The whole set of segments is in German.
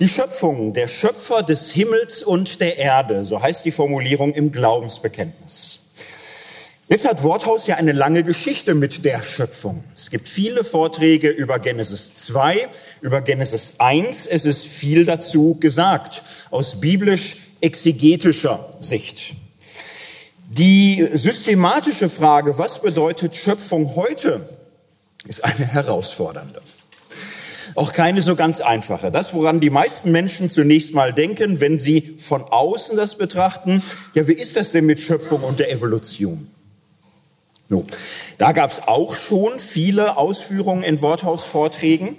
die Schöpfung, der Schöpfer des Himmels und der Erde, so heißt die Formulierung im Glaubensbekenntnis. Jetzt hat Worthaus ja eine lange Geschichte mit der Schöpfung. Es gibt viele Vorträge über Genesis 2, über Genesis 1. Es ist viel dazu gesagt, aus biblisch-exegetischer Sicht. Die systematische Frage, was bedeutet Schöpfung heute, ist eine herausfordernde. Auch keine so ganz einfache. Das, woran die meisten Menschen zunächst mal denken, wenn sie von außen das betrachten, ja, wie ist das denn mit Schöpfung und der Evolution? No. Da gab es auch schon viele Ausführungen in Worthausvorträgen.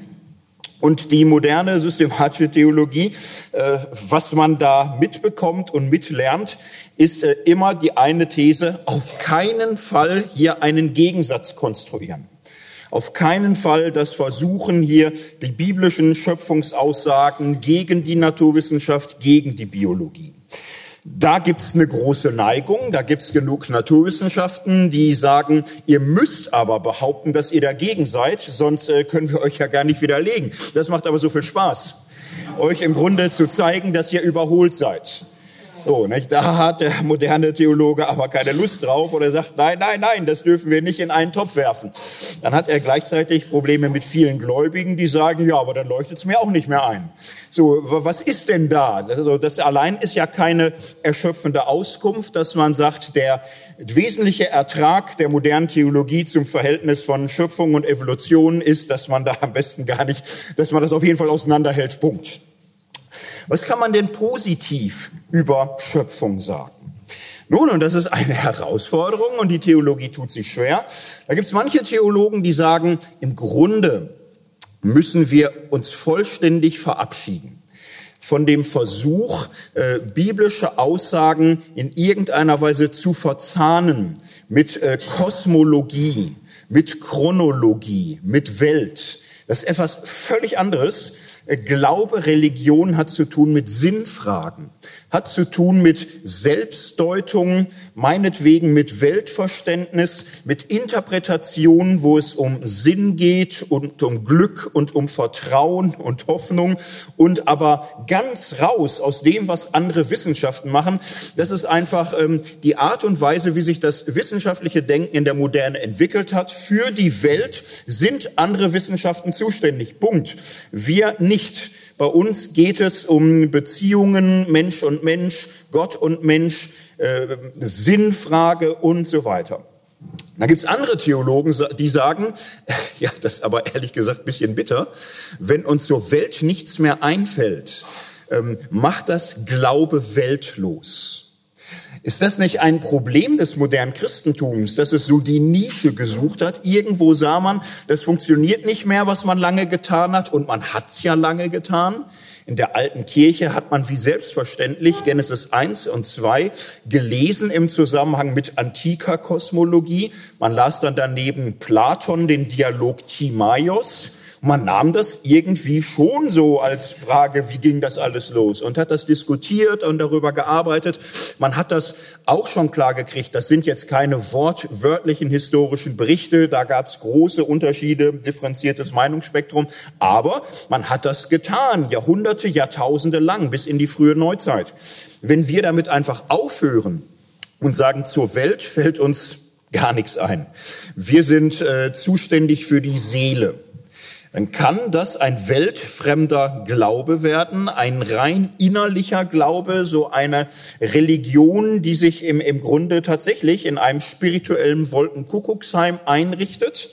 Und die moderne systematische Theologie, äh, was man da mitbekommt und mitlernt, ist äh, immer die eine These, auf keinen Fall hier einen Gegensatz konstruieren. Auf keinen Fall das Versuchen, hier die biblischen Schöpfungsaussagen gegen die Naturwissenschaft, gegen die Biologie. Da gibt's eine große Neigung, da gibt's genug Naturwissenschaften, die sagen, ihr müsst aber behaupten, dass ihr dagegen seid, sonst äh, können wir euch ja gar nicht widerlegen. Das macht aber so viel Spaß, euch im Grunde zu zeigen, dass ihr überholt seid. So, nicht? Da hat der moderne Theologe aber keine Lust drauf oder sagt, nein, nein, nein, das dürfen wir nicht in einen Topf werfen. Dann hat er gleichzeitig Probleme mit vielen Gläubigen, die sagen, ja, aber dann leuchtet es mir auch nicht mehr ein. So, was ist denn da? Also, das allein ist ja keine erschöpfende Auskunft, dass man sagt, der wesentliche Ertrag der modernen Theologie zum Verhältnis von Schöpfung und Evolution ist, dass man da am besten gar nicht, dass man das auf jeden Fall auseinanderhält. Punkt. Was kann man denn positiv über Schöpfung sagen? Nun, und das ist eine Herausforderung und die Theologie tut sich schwer. Da gibt es manche Theologen, die sagen, im Grunde müssen wir uns vollständig verabschieden von dem Versuch, äh, biblische Aussagen in irgendeiner Weise zu verzahnen mit äh, Kosmologie, mit Chronologie, mit Welt. Das ist etwas völlig anderes Glaube, Religion hat zu tun mit Sinnfragen, hat zu tun mit Selbstdeutung, meinetwegen mit Weltverständnis, mit Interpretation, wo es um Sinn geht und um Glück und um Vertrauen und Hoffnung und aber ganz raus aus dem, was andere Wissenschaften machen. Das ist einfach ähm, die Art und Weise, wie sich das wissenschaftliche Denken in der Moderne entwickelt hat. Für die Welt sind andere Wissenschaften zuständig. Punkt. Wir nicht nicht. Bei uns geht es um Beziehungen Mensch und Mensch, Gott und Mensch, äh, Sinnfrage und so weiter. Da gibt's andere Theologen, die sagen, ja, das ist aber ehrlich gesagt bisschen bitter, wenn uns zur Welt nichts mehr einfällt, ähm, macht das Glaube weltlos. Ist das nicht ein Problem des modernen Christentums, dass es so die Nische gesucht hat? Irgendwo sah man, das funktioniert nicht mehr, was man lange getan hat, und man hat's ja lange getan. In der alten Kirche hat man wie selbstverständlich Genesis 1 und 2 gelesen im Zusammenhang mit antiker Kosmologie. Man las dann daneben Platon, den Dialog Timaios man nahm das irgendwie schon so als Frage, wie ging das alles los und hat das diskutiert und darüber gearbeitet. Man hat das auch schon klar gekriegt. Das sind jetzt keine wortwörtlichen historischen Berichte. Da gab es große Unterschiede, differenziertes Meinungsspektrum. Aber man hat das getan, Jahrhunderte, Jahrtausende lang, bis in die frühe Neuzeit. Wenn wir damit einfach aufhören und sagen, zur Welt fällt uns gar nichts ein. Wir sind äh, zuständig für die Seele dann kann das ein weltfremder Glaube werden, ein rein innerlicher Glaube, so eine Religion, die sich im, im Grunde tatsächlich in einem spirituellen Wolkenkuckucksheim einrichtet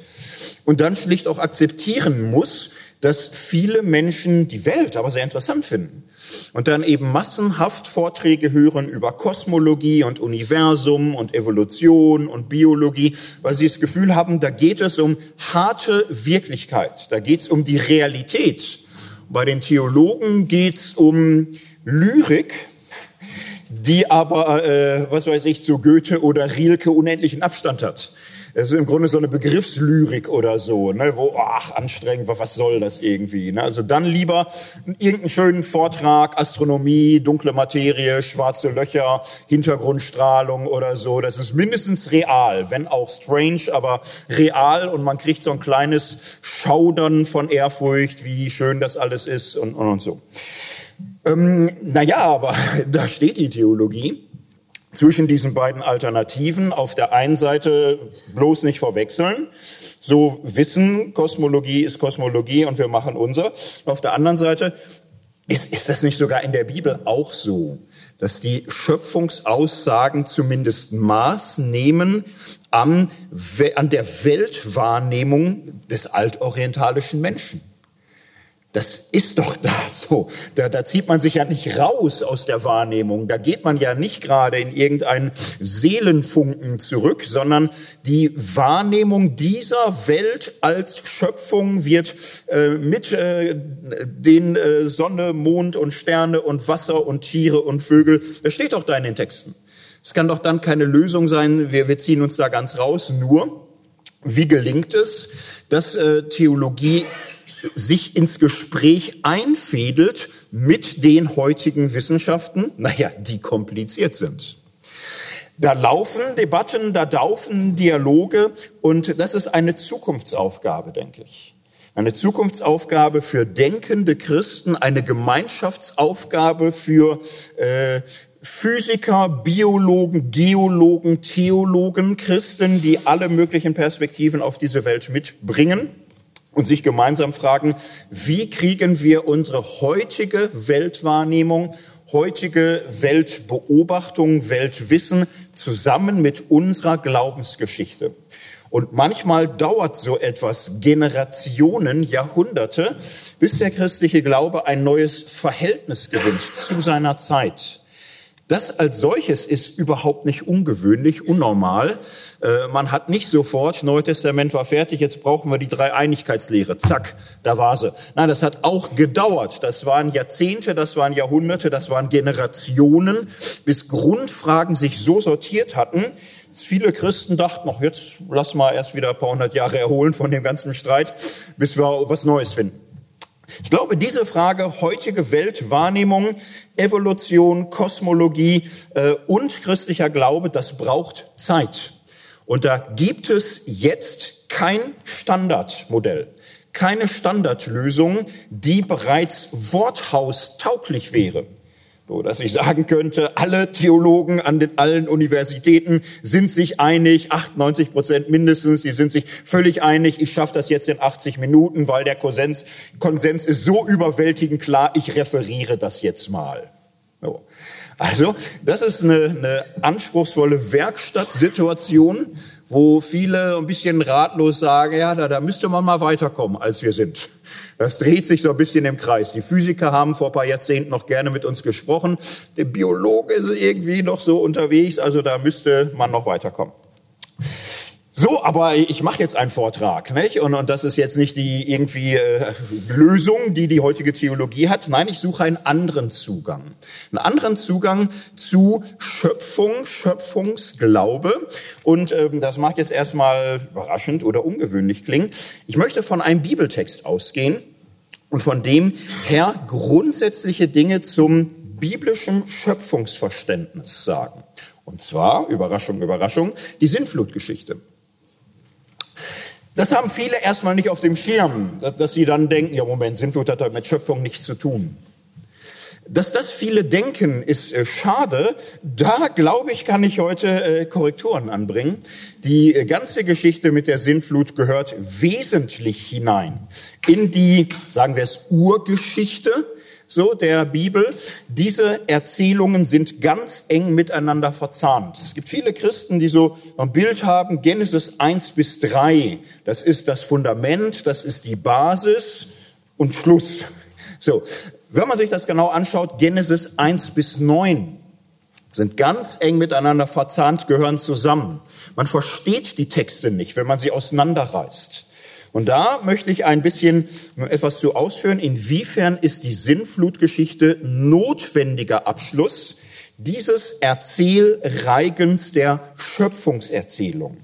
und dann schlicht auch akzeptieren muss, dass viele Menschen die Welt aber sehr interessant finden und dann eben massenhaft Vorträge hören über Kosmologie und Universum und Evolution und Biologie, weil sie das Gefühl haben, da geht es um harte Wirklichkeit, da geht es um die Realität. Bei den Theologen geht es um Lyrik, die aber, äh, was weiß ich, zu Goethe oder Rilke unendlichen Abstand hat. Es ist im Grunde so eine Begriffslyrik oder so, ne, wo, ach, anstrengend, was soll das irgendwie? Ne? Also dann lieber irgendeinen schönen Vortrag, Astronomie, dunkle Materie, schwarze Löcher, Hintergrundstrahlung oder so. Das ist mindestens real, wenn auch strange, aber real und man kriegt so ein kleines Schaudern von Ehrfurcht, wie schön das alles ist und, und, und so. Ähm, naja, aber da steht die Theologie zwischen diesen beiden Alternativen. Auf der einen Seite bloß nicht verwechseln. So Wissen, Kosmologie ist Kosmologie und wir machen unser. Auf der anderen Seite ist, ist das nicht sogar in der Bibel auch so, dass die Schöpfungsaussagen zumindest Maß nehmen an, an der Weltwahrnehmung des altorientalischen Menschen? Das ist doch da so. Da, da zieht man sich ja nicht raus aus der Wahrnehmung. Da geht man ja nicht gerade in irgendeinen Seelenfunken zurück, sondern die Wahrnehmung dieser Welt als Schöpfung wird äh, mit äh, den äh, Sonne, Mond und Sterne und Wasser und Tiere und Vögel. Das steht doch da in den Texten. Es kann doch dann keine Lösung sein. Wir, wir ziehen uns da ganz raus. Nur, wie gelingt es, dass äh, Theologie sich ins Gespräch einfädelt mit den heutigen Wissenschaften, naja, die kompliziert sind. Da laufen Debatten, da laufen Dialoge und das ist eine Zukunftsaufgabe, denke ich. Eine Zukunftsaufgabe für denkende Christen, eine Gemeinschaftsaufgabe für äh, Physiker, Biologen, Geologen, Theologen, Christen, die alle möglichen Perspektiven auf diese Welt mitbringen und sich gemeinsam fragen, wie kriegen wir unsere heutige Weltwahrnehmung, heutige Weltbeobachtung, Weltwissen zusammen mit unserer Glaubensgeschichte. Und manchmal dauert so etwas Generationen, Jahrhunderte, bis der christliche Glaube ein neues Verhältnis gewinnt zu seiner Zeit. Das als solches ist überhaupt nicht ungewöhnlich, unnormal. Äh, man hat nicht sofort, Neue Testament war fertig, jetzt brauchen wir die Dreieinigkeitslehre. Zack, da war sie. Nein, das hat auch gedauert. Das waren Jahrzehnte, das waren Jahrhunderte, das waren Generationen, bis Grundfragen sich so sortiert hatten. Viele Christen dachten noch, jetzt lass mal erst wieder ein paar hundert Jahre erholen von dem ganzen Streit, bis wir was Neues finden. Ich glaube, diese Frage heutige Weltwahrnehmung, Evolution, Kosmologie äh, und christlicher Glaube, das braucht Zeit. Und da gibt es jetzt kein Standardmodell, keine Standardlösung, die bereits worthaustauglich wäre. So, dass ich sagen könnte, alle Theologen an den allen Universitäten sind sich einig, 98 Prozent mindestens, die sind sich völlig einig, ich schaffe das jetzt in 80 Minuten, weil der Konsens, Konsens ist so überwältigend klar, ich referiere das jetzt mal. So. Also, das ist eine, eine anspruchsvolle Werkstattsituation, wo viele ein bisschen ratlos sagen, ja, da, da müsste man mal weiterkommen, als wir sind. Das dreht sich so ein bisschen im Kreis. Die Physiker haben vor ein paar Jahrzehnten noch gerne mit uns gesprochen. Der Biologe ist irgendwie noch so unterwegs, also da müsste man noch weiterkommen. So, aber ich mache jetzt einen Vortrag, nicht? Und, und das ist jetzt nicht die irgendwie äh, Lösung, die die heutige Theologie hat. Nein, ich suche einen anderen Zugang, einen anderen Zugang zu Schöpfung, Schöpfungsglaube. Und ähm, das mag jetzt erstmal überraschend oder ungewöhnlich klingen. Ich möchte von einem Bibeltext ausgehen und von dem her grundsätzliche Dinge zum biblischen Schöpfungsverständnis sagen. Und zwar, Überraschung, Überraschung, die Sintflutgeschichte. Das haben viele erstmal nicht auf dem Schirm, dass sie dann denken, ja Moment, Sintflut hat mit Schöpfung nichts zu tun. Dass das viele denken, ist äh, schade. Da, glaube ich, kann ich heute äh, Korrekturen anbringen. Die äh, ganze Geschichte mit der Sintflut gehört wesentlich hinein in die, sagen wir es, Urgeschichte so der Bibel. Diese Erzählungen sind ganz eng miteinander verzahnt. Es gibt viele Christen, die so ein Bild haben, Genesis 1 bis 3, das ist das Fundament, das ist die Basis und Schluss. So, wenn man sich das genau anschaut, Genesis 1 bis 9 sind ganz eng miteinander verzahnt, gehören zusammen. Man versteht die Texte nicht, wenn man sie auseinanderreißt. Und da möchte ich ein bisschen etwas zu ausführen, inwiefern ist die Sinnflutgeschichte notwendiger Abschluss dieses Erzählreigens der Schöpfungserzählung.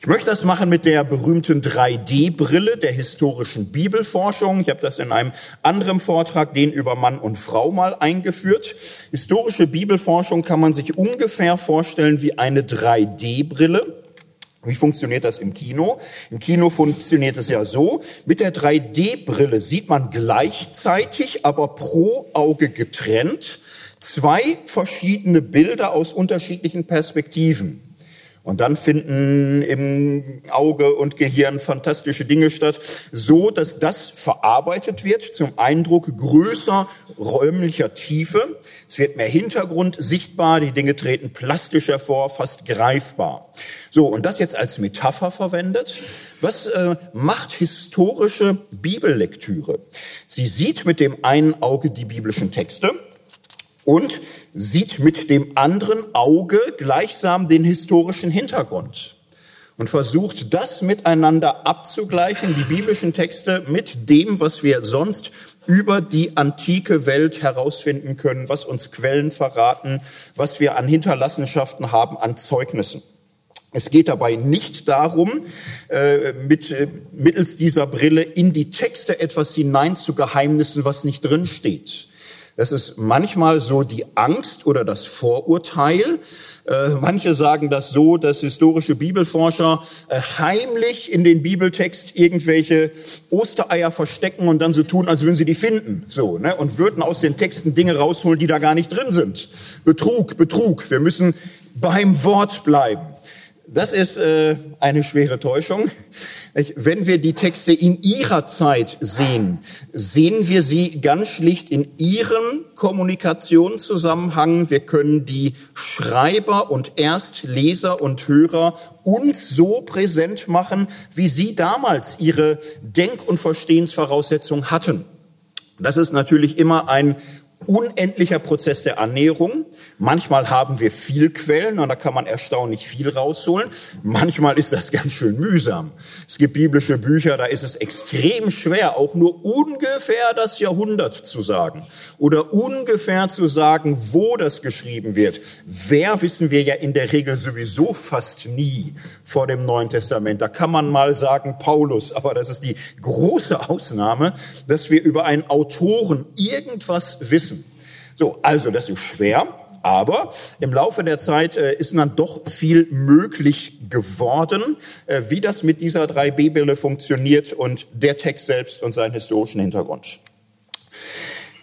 Ich möchte das machen mit der berühmten 3D-Brille der historischen Bibelforschung. Ich habe das in einem anderen Vortrag, den über Mann und Frau mal eingeführt. Historische Bibelforschung kann man sich ungefähr vorstellen wie eine 3D-Brille. Wie funktioniert das im Kino? Im Kino funktioniert es ja so, mit der 3D-Brille sieht man gleichzeitig, aber pro Auge getrennt, zwei verschiedene Bilder aus unterschiedlichen Perspektiven. Und dann finden im Auge und Gehirn fantastische Dinge statt, so dass das verarbeitet wird zum Eindruck größer räumlicher Tiefe. Es wird mehr Hintergrund sichtbar, die Dinge treten plastisch hervor, fast greifbar. So, und das jetzt als Metapher verwendet. Was äh, macht historische Bibellektüre? Sie sieht mit dem einen Auge die biblischen Texte und sieht mit dem anderen Auge gleichsam den historischen Hintergrund und versucht das miteinander abzugleichen, die biblischen Texte mit dem, was wir sonst über die antike Welt herausfinden können, was uns Quellen verraten, was wir an Hinterlassenschaften haben, an Zeugnissen. Es geht dabei nicht darum, äh, mit, äh, mittels dieser Brille in die Texte etwas hinein zu Geheimnissen, was nicht drin steht. Das ist manchmal so die Angst oder das Vorurteil. Äh, manche sagen das so, dass historische Bibelforscher äh, heimlich in den Bibeltext irgendwelche Ostereier verstecken und dann so tun, als würden sie die finden. So, ne? Und würden aus den Texten Dinge rausholen, die da gar nicht drin sind. Betrug, Betrug. Wir müssen beim Wort bleiben. Das ist äh, eine schwere Täuschung. Wenn wir die Texte in ihrer Zeit sehen, sehen wir sie ganz schlicht in ihrem Kommunikationszusammenhang. Wir können die Schreiber und Erstleser und Hörer uns so präsent machen, wie sie damals ihre Denk- und Verstehensvoraussetzungen hatten. Das ist natürlich immer ein unendlicher Prozess der Annäherung. Manchmal haben wir viel Quellen und da kann man erstaunlich viel rausholen. Manchmal ist das ganz schön mühsam. Es gibt biblische Bücher, da ist es extrem schwer, auch nur ungefähr das Jahrhundert zu sagen oder ungefähr zu sagen, wo das geschrieben wird. Wer wissen wir ja in der Regel sowieso fast nie vor dem Neuen Testament. Da kann man mal sagen Paulus, aber das ist die große Ausnahme, dass wir über einen Autoren irgendwas wissen so, also das ist schwer, aber im Laufe der Zeit äh, ist dann doch viel möglich geworden, äh, wie das mit dieser 3B-Brille funktioniert und der Text selbst und seinen historischen Hintergrund.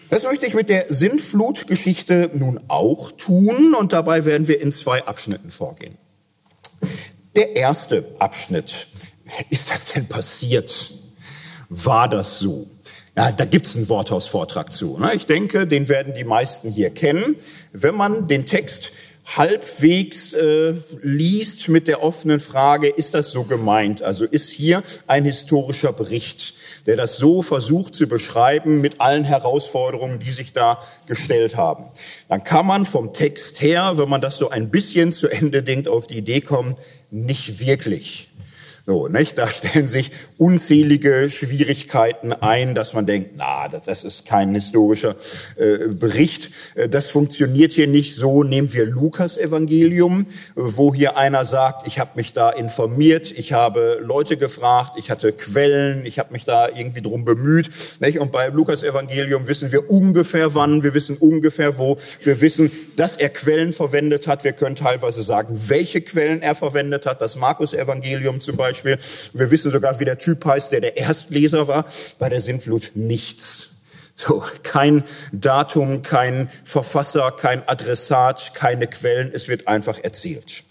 Das möchte ich mit der Sintflutgeschichte nun auch tun und dabei werden wir in zwei Abschnitten vorgehen. Der erste Abschnitt. Ist das denn passiert? War das so? Ja, da gibt's einen Worthausvortrag zu. Ne? Ich denke, den werden die meisten hier kennen. Wenn man den Text halbwegs äh, liest mit der offenen Frage, ist das so gemeint? Also ist hier ein historischer Bericht, der das so versucht zu beschreiben mit allen Herausforderungen, die sich da gestellt haben. Dann kann man vom Text her, wenn man das so ein bisschen zu Ende denkt, auf die Idee kommen, nicht wirklich. So, nicht? Da stellen sich unzählige Schwierigkeiten ein, dass man denkt, na, das ist kein historischer äh, Bericht. Äh, das funktioniert hier nicht so. Nehmen wir Lukas Evangelium, wo hier einer sagt, ich habe mich da informiert, ich habe Leute gefragt, ich hatte Quellen, ich habe mich da irgendwie drum bemüht. Nicht? Und bei Lukas Evangelium wissen wir ungefähr wann, wir wissen ungefähr wo, wir wissen, dass er Quellen verwendet hat. Wir können teilweise sagen, welche Quellen er verwendet hat. Das Markus Evangelium zum Beispiel Beispiel. Wir wissen sogar, wie der Typ heißt, der der Erstleser war. Bei der Sintflut nichts. So, kein Datum, kein Verfasser, kein Adressat, keine Quellen. Es wird einfach erzählt.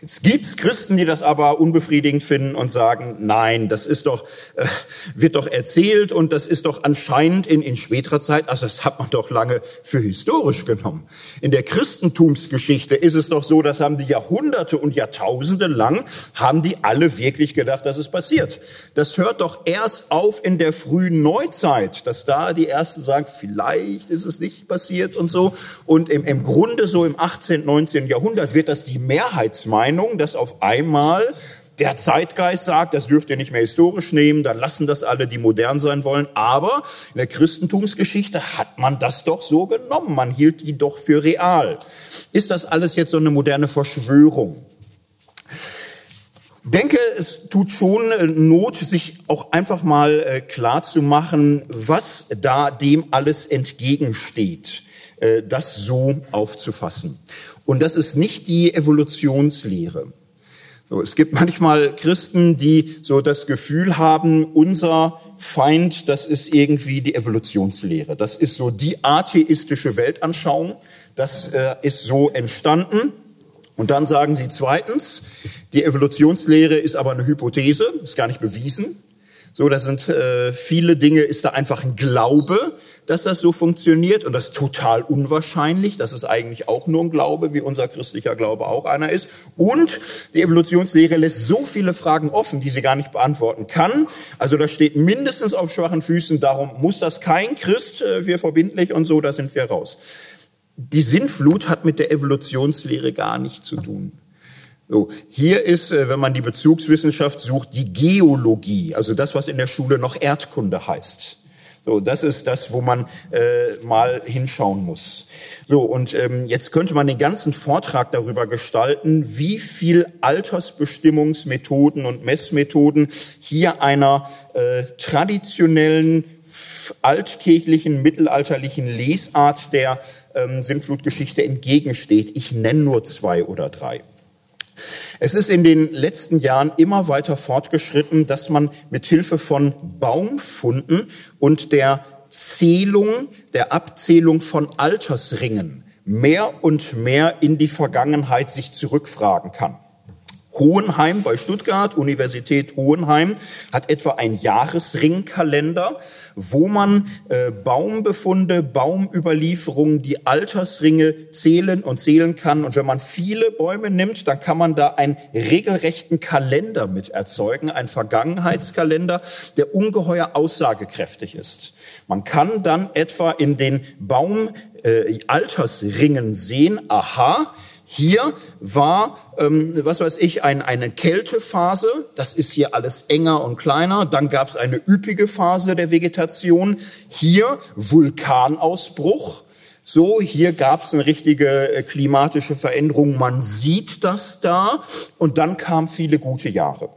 Jetzt gibt's Christen, die das aber unbefriedigend finden und sagen, nein, das ist doch, äh, wird doch erzählt und das ist doch anscheinend in, in späterer Zeit, also das hat man doch lange für historisch genommen. In der Christentumsgeschichte ist es doch so, das haben die Jahrhunderte und Jahrtausende lang, haben die alle wirklich gedacht, dass es passiert. Das hört doch erst auf in der frühen Neuzeit, dass da die Ersten sagen, vielleicht ist es nicht passiert und so. Und im, im Grunde so im 18., 19. Jahrhundert wird das die Mehrheit Mehrheitsmeinung, dass auf einmal der Zeitgeist sagt, das dürft ihr nicht mehr historisch nehmen, dann lassen das alle, die modern sein wollen. Aber in der Christentumsgeschichte hat man das doch so genommen. Man hielt die doch für real. Ist das alles jetzt so eine moderne Verschwörung? denke, es tut schon äh, Not, sich auch einfach mal äh, klar zu machen, was da dem alles entgegensteht, äh, das so aufzufassen. Und das ist nicht die Evolutionslehre, So, es gibt manchmal Christen, die so das Gefühl haben, unser Feind, das ist irgendwie die Evolutionslehre. Das ist so die atheistische Weltanschauung. Das äh, ist so entstanden. Und dann sagen sie zweitens, die Evolutionslehre ist aber eine Hypothese, ist gar nicht bewiesen. So, das sind äh, viele Dinge, ist da einfach ein Glaube, dass das so funktioniert und das ist total unwahrscheinlich. Das ist eigentlich auch nur ein Glaube, wie unser christlicher Glaube auch einer ist. Und die Evolutionslehre lässt so viele Fragen offen, die sie gar nicht beantworten kann. Also das steht mindestens auf schwachen Füßen. Darum muss das kein Christ, äh, wir verbindlich und so, da sind wir raus. Die Sintflut hat mit der Evolutionslehre gar nichts zu tun. So, hier ist, äh, wenn man die Bezugswissenschaft sucht, die Geologie, also das, was in der Schule noch Erdkunde heißt. So, das ist das, wo man äh, mal hinschauen muss. So, und ähm, jetzt könnte man den ganzen Vortrag darüber gestalten, wie viel Altersbestimmungsmethoden und Messmethoden hier einer äh, traditionellen, altkirchlichen, mittelalterlichen Lesart der ähm, Sintflutgeschichte entgegensteht. Ich nenne nur zwei oder drei. Es ist in den letzten Jahren immer weiter fortgeschritten, dass man mit Hilfe von Baumfunden und der Zählung, der Abzählung von Altersringen mehr und mehr in die Vergangenheit sich zurückfragen kann. Hohenheim bei Stuttgart, Universität Hohenheim, hat etwa ein Jahresringkalender, wo man äh, Baumbefunde, Baumüberlieferungen, die Altersringe zählen und zählen kann. Und wenn man viele Bäume nimmt, dann kann man da einen regelrechten Kalender mit erzeugen, ein Vergangenheitskalender, der ungeheuer aussagekräftig ist. Man kann dann etwa in den Baumaltersringen äh, sehen, aha, hier war, ähm, was weiß ich, ein, eine Kältephase. Das ist hier alles enger und kleiner. Dann gab es eine üppige Phase der Vegetation. Hier Vulkanausbruch. So, hier gab es eine richtige äh, klimatische Veränderung. Man sieht das da. Und dann kamen viele gute Jahre.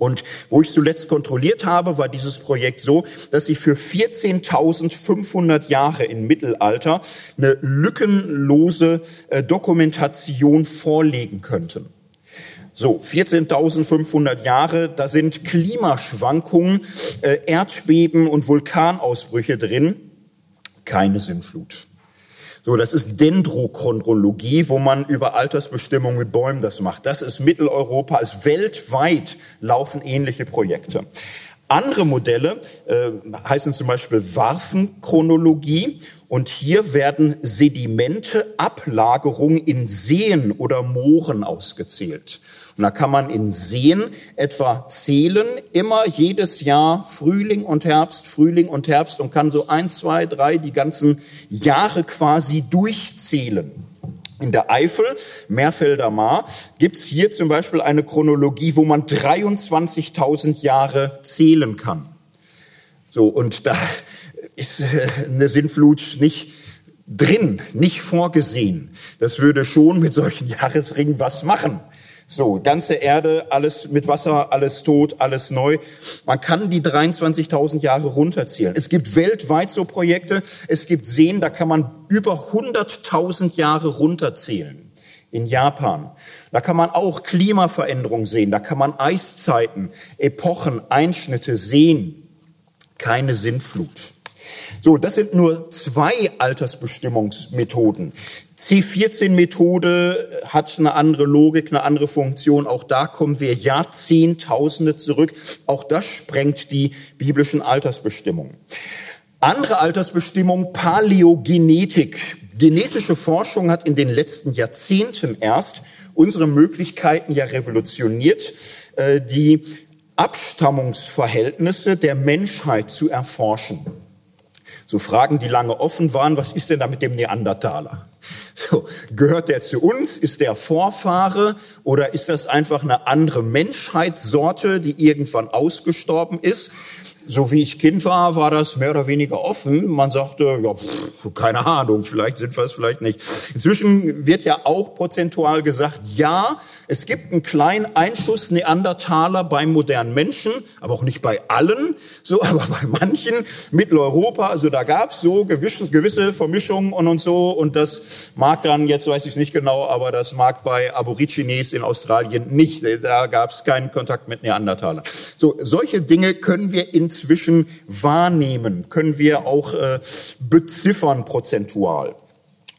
Und wo ich zuletzt kontrolliert habe, war dieses Projekt so, dass sie für 14.500 Jahre im Mittelalter eine lückenlose äh, Dokumentation vorlegen könnten. So, 14.500 Jahre, da sind Klimaschwankungen, äh, Erdbeben und Vulkanausbrüche drin, keine Sinnflut. So, das ist Dendrochronologie, wo man über Altersbestimmung mit Bäumen das macht. Das ist Mitteleuropa, ist weltweit laufen ähnliche Projekte. Andere Modelle äh, heißen zum Beispiel Warfenchronologie und hier werden Sedimente, Ablagerungen in Seen oder Mooren ausgezählt. Und da kann man in Seen etwa zählen, immer jedes Jahr Frühling und Herbst, Frühling und Herbst und kann so eins, zwei, drei die ganzen Jahre quasi durchzählen. In der Eifel, Meerfelder Maar, gibt's hier zum Beispiel eine Chronologie, wo man 23.000 Jahre zählen kann. So, und da ist äh, eine Sintflut nicht drin, nicht vorgesehen. Das würde schon mit solchen Jahresringen was machen. So, ganze Erde, alles mit Wasser, alles tot, alles neu. Man kann die 23.000 Jahre runterzählen. Es gibt weltweit so Projekte. Es gibt Seen, da kann man über 100.000 Jahre runterzählen. In Japan. Da kann man auch Klimaveränderungen sehen. Da kann man Eiszeiten, Epochen, Einschnitte sehen. Keine Sintflut. So, das sind nur zwei Altersbestimmungsmethoden. C14-Methode hat eine andere Logik, eine andere Funktion. Auch da kommen wir Jahrzehntausende zurück. Auch das sprengt die biblischen Altersbestimmungen. Andere Altersbestimmung, Paläogenetik. Genetische Forschung hat in den letzten Jahrzehnten erst unsere Möglichkeiten ja revolutioniert, äh, die Abstammungsverhältnisse der Menschheit zu erforschen. So Fragen, die lange offen waren, was ist denn da mit dem Neandertaler? So, gehört der zu uns? Ist der Vorfahre? Oder ist das einfach eine andere Menschheitssorte, die irgendwann ausgestorben ist? so wie ich Kind war, war das mehr oder weniger offen. Man sagte, ja, pff, keine Ahnung, vielleicht sind wir es, vielleicht nicht. Inzwischen wird ja auch prozentual gesagt, ja, es gibt einen kleinen Einschuss Neandertaler beim modernen Menschen, aber auch nicht bei allen, so, aber bei manchen Mitteleuropa, also da gab es so gewisse, gewisse Vermischungen und, und so und das mag dann, jetzt weiß ich es nicht genau, aber das mag bei Aborigines in Australien nicht. Da gab es keinen Kontakt mit Neandertaler. So, solche Dinge können wir inzwischen wahrnehmen, können wir auch äh, beziffern prozentual.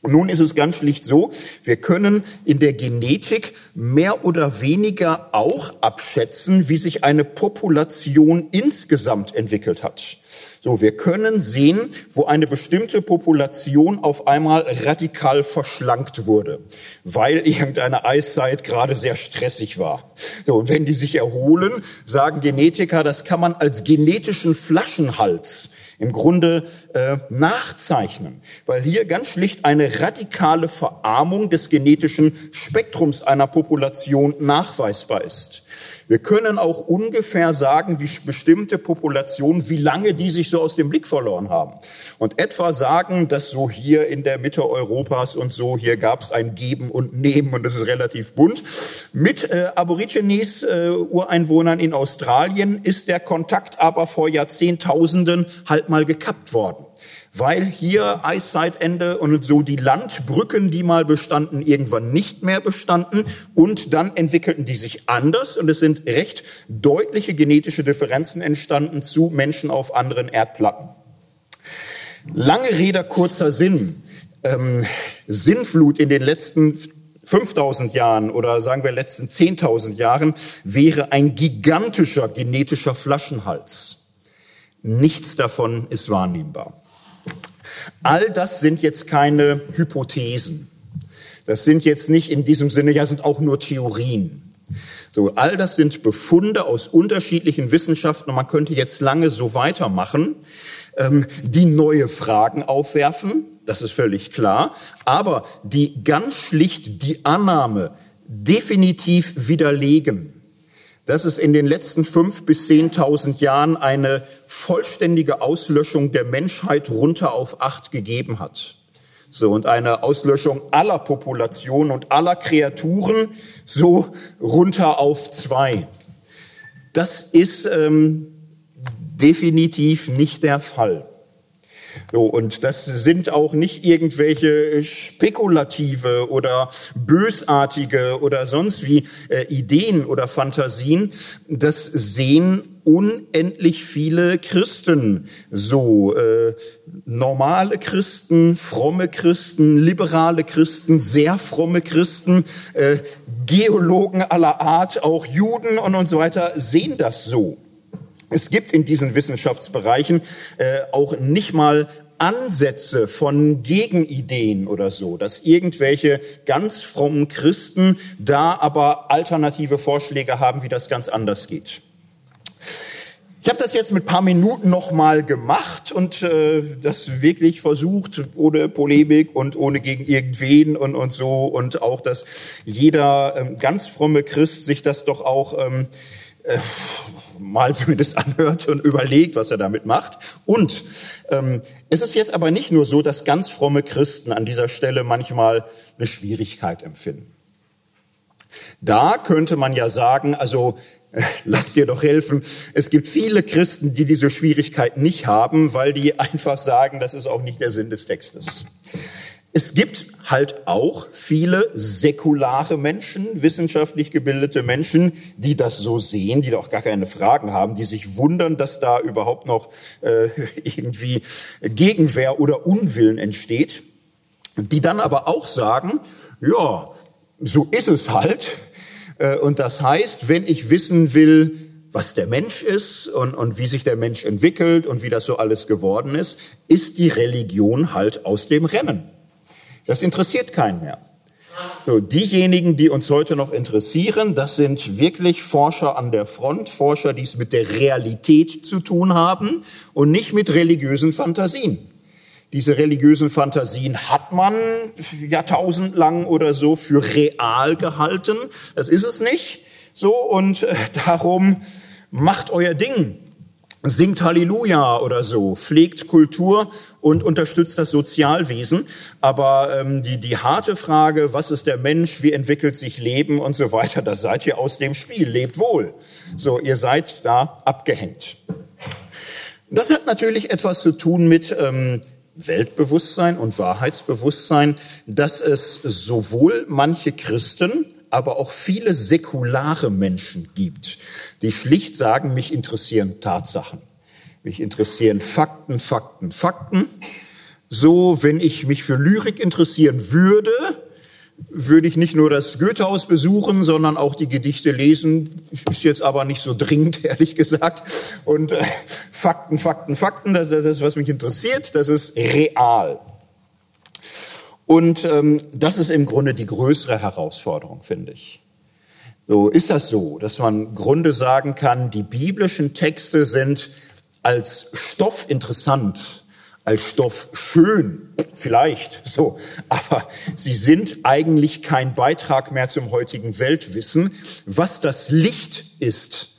Nun ist es ganz schlicht so, wir können in der Genetik mehr oder weniger auch abschätzen, wie sich eine Population insgesamt entwickelt hat. So, wir können sehen, wo eine bestimmte Population auf einmal radikal verschlankt wurde, weil irgendeine Eiszeit gerade sehr stressig war. So, und wenn die sich erholen, sagen Genetiker, das kann man als genetischen Flaschenhals im Grunde äh, nachzeichnen, weil hier ganz schlicht eine radikale Verarmung des genetischen Spektrums einer Population nachweisbar ist. Wir können auch ungefähr sagen, wie bestimmte Populationen, wie lange die sich so aus dem Blick verloren haben. Und etwa sagen, dass so hier in der Mitte Europas und so, hier gab es ein Geben und Nehmen und das ist relativ bunt. Mit äh, Aborigines, äh, Ureinwohnern in Australien, ist der Kontakt aber vor Jahrzehntausenden halt mal gekappt worden weil hier Eiszeitende und so die Landbrücken, die mal bestanden, irgendwann nicht mehr bestanden und dann entwickelten die sich anders und es sind recht deutliche genetische Differenzen entstanden zu Menschen auf anderen Erdplatten. Lange Rede, kurzer Sinn. Ähm, Sinnflut in den letzten 5000 Jahren oder sagen wir letzten 10.000 Jahren wäre ein gigantischer genetischer Flaschenhals. Nichts davon ist wahrnehmbar. All das sind jetzt keine Hypothesen. Das sind jetzt nicht in diesem Sinne, ja, sind auch nur Theorien. So, all das sind Befunde aus unterschiedlichen Wissenschaften und man könnte jetzt lange so weitermachen, ähm, die neue Fragen aufwerfen, das ist völlig klar, aber die ganz schlicht die Annahme definitiv widerlegen dass es in den letzten fünf bis zehntausend Jahren eine vollständige Auslöschung der Menschheit runter auf acht gegeben hat. So, und eine Auslöschung aller Populationen und aller Kreaturen so runter auf zwei. Das ist ähm, definitiv nicht der Fall. So, und das sind auch nicht irgendwelche spekulative oder bösartige oder sonst wie äh, Ideen oder Fantasien. Das sehen unendlich viele Christen so. Äh, normale Christen, fromme Christen, liberale Christen, sehr fromme Christen, äh, Geologen aller Art, auch Juden und, und so weiter sehen das so. Es gibt in diesen Wissenschaftsbereichen äh, auch nicht mal Ansätze von Gegenideen oder so, dass irgendwelche ganz frommen Christen da aber alternative Vorschläge haben, wie das ganz anders geht. Ich habe das jetzt mit paar Minuten nochmal gemacht und äh, das wirklich versucht, ohne Polemik und ohne gegen irgendwen und, und so und auch, dass jeder ähm, ganz fromme Christ sich das doch auch ähm, äh, mal zumindest anhört und überlegt, was er damit macht. Und ähm, es ist jetzt aber nicht nur so, dass ganz fromme Christen an dieser Stelle manchmal eine Schwierigkeit empfinden. Da könnte man ja sagen, also äh, lass dir doch helfen. Es gibt viele Christen, die diese Schwierigkeit nicht haben, weil die einfach sagen, das ist auch nicht der Sinn des Textes. Es gibt halt auch viele säkulare Menschen, wissenschaftlich gebildete Menschen, die das so sehen, die doch gar keine Fragen haben, die sich wundern, dass da überhaupt noch äh, irgendwie Gegenwehr oder Unwillen entsteht, die dann aber auch sagen, ja, so ist es halt. Äh, und das heißt, wenn ich wissen will, was der Mensch ist und, und wie sich der Mensch entwickelt und wie das so alles geworden ist, ist die Religion halt aus dem Rennen. Das interessiert keinen mehr. So, diejenigen, die uns heute noch interessieren, das sind wirklich Forscher an der Front, Forscher, die es mit der Realität zu tun haben und nicht mit religiösen Fantasien. Diese religiösen Fantasien hat man jahrtausendlang oder so für real gehalten. Das ist es nicht. So, und äh, darum macht euer Ding. Singt Halleluja oder so, pflegt Kultur und unterstützt das Sozialwesen. Aber ähm, die, die harte Frage, was ist der Mensch, wie entwickelt sich Leben und so weiter, das seid ihr aus dem Spiel. Lebt wohl. So, ihr seid da abgehängt. Das hat natürlich etwas zu tun mit ähm, Weltbewusstsein und Wahrheitsbewusstsein, dass es sowohl manche Christen aber auch viele säkulare Menschen gibt, die schlicht sagen, mich interessieren Tatsachen. Mich interessieren Fakten, Fakten, Fakten. So, wenn ich mich für Lyrik interessieren würde, würde ich nicht nur das Goethehaus besuchen, sondern auch die Gedichte lesen. Ist jetzt aber nicht so dringend, ehrlich gesagt. Und äh, Fakten, Fakten, Fakten, das, das ist, was mich interessiert, das ist real. Und ähm, das ist im Grunde die größere Herausforderung, finde ich. So ist das so, dass man im Grunde sagen kann, die biblischen Texte sind als Stoff interessant, als Stoff schön, vielleicht so, aber sie sind eigentlich kein Beitrag mehr zum heutigen Weltwissen. Was das Licht ist,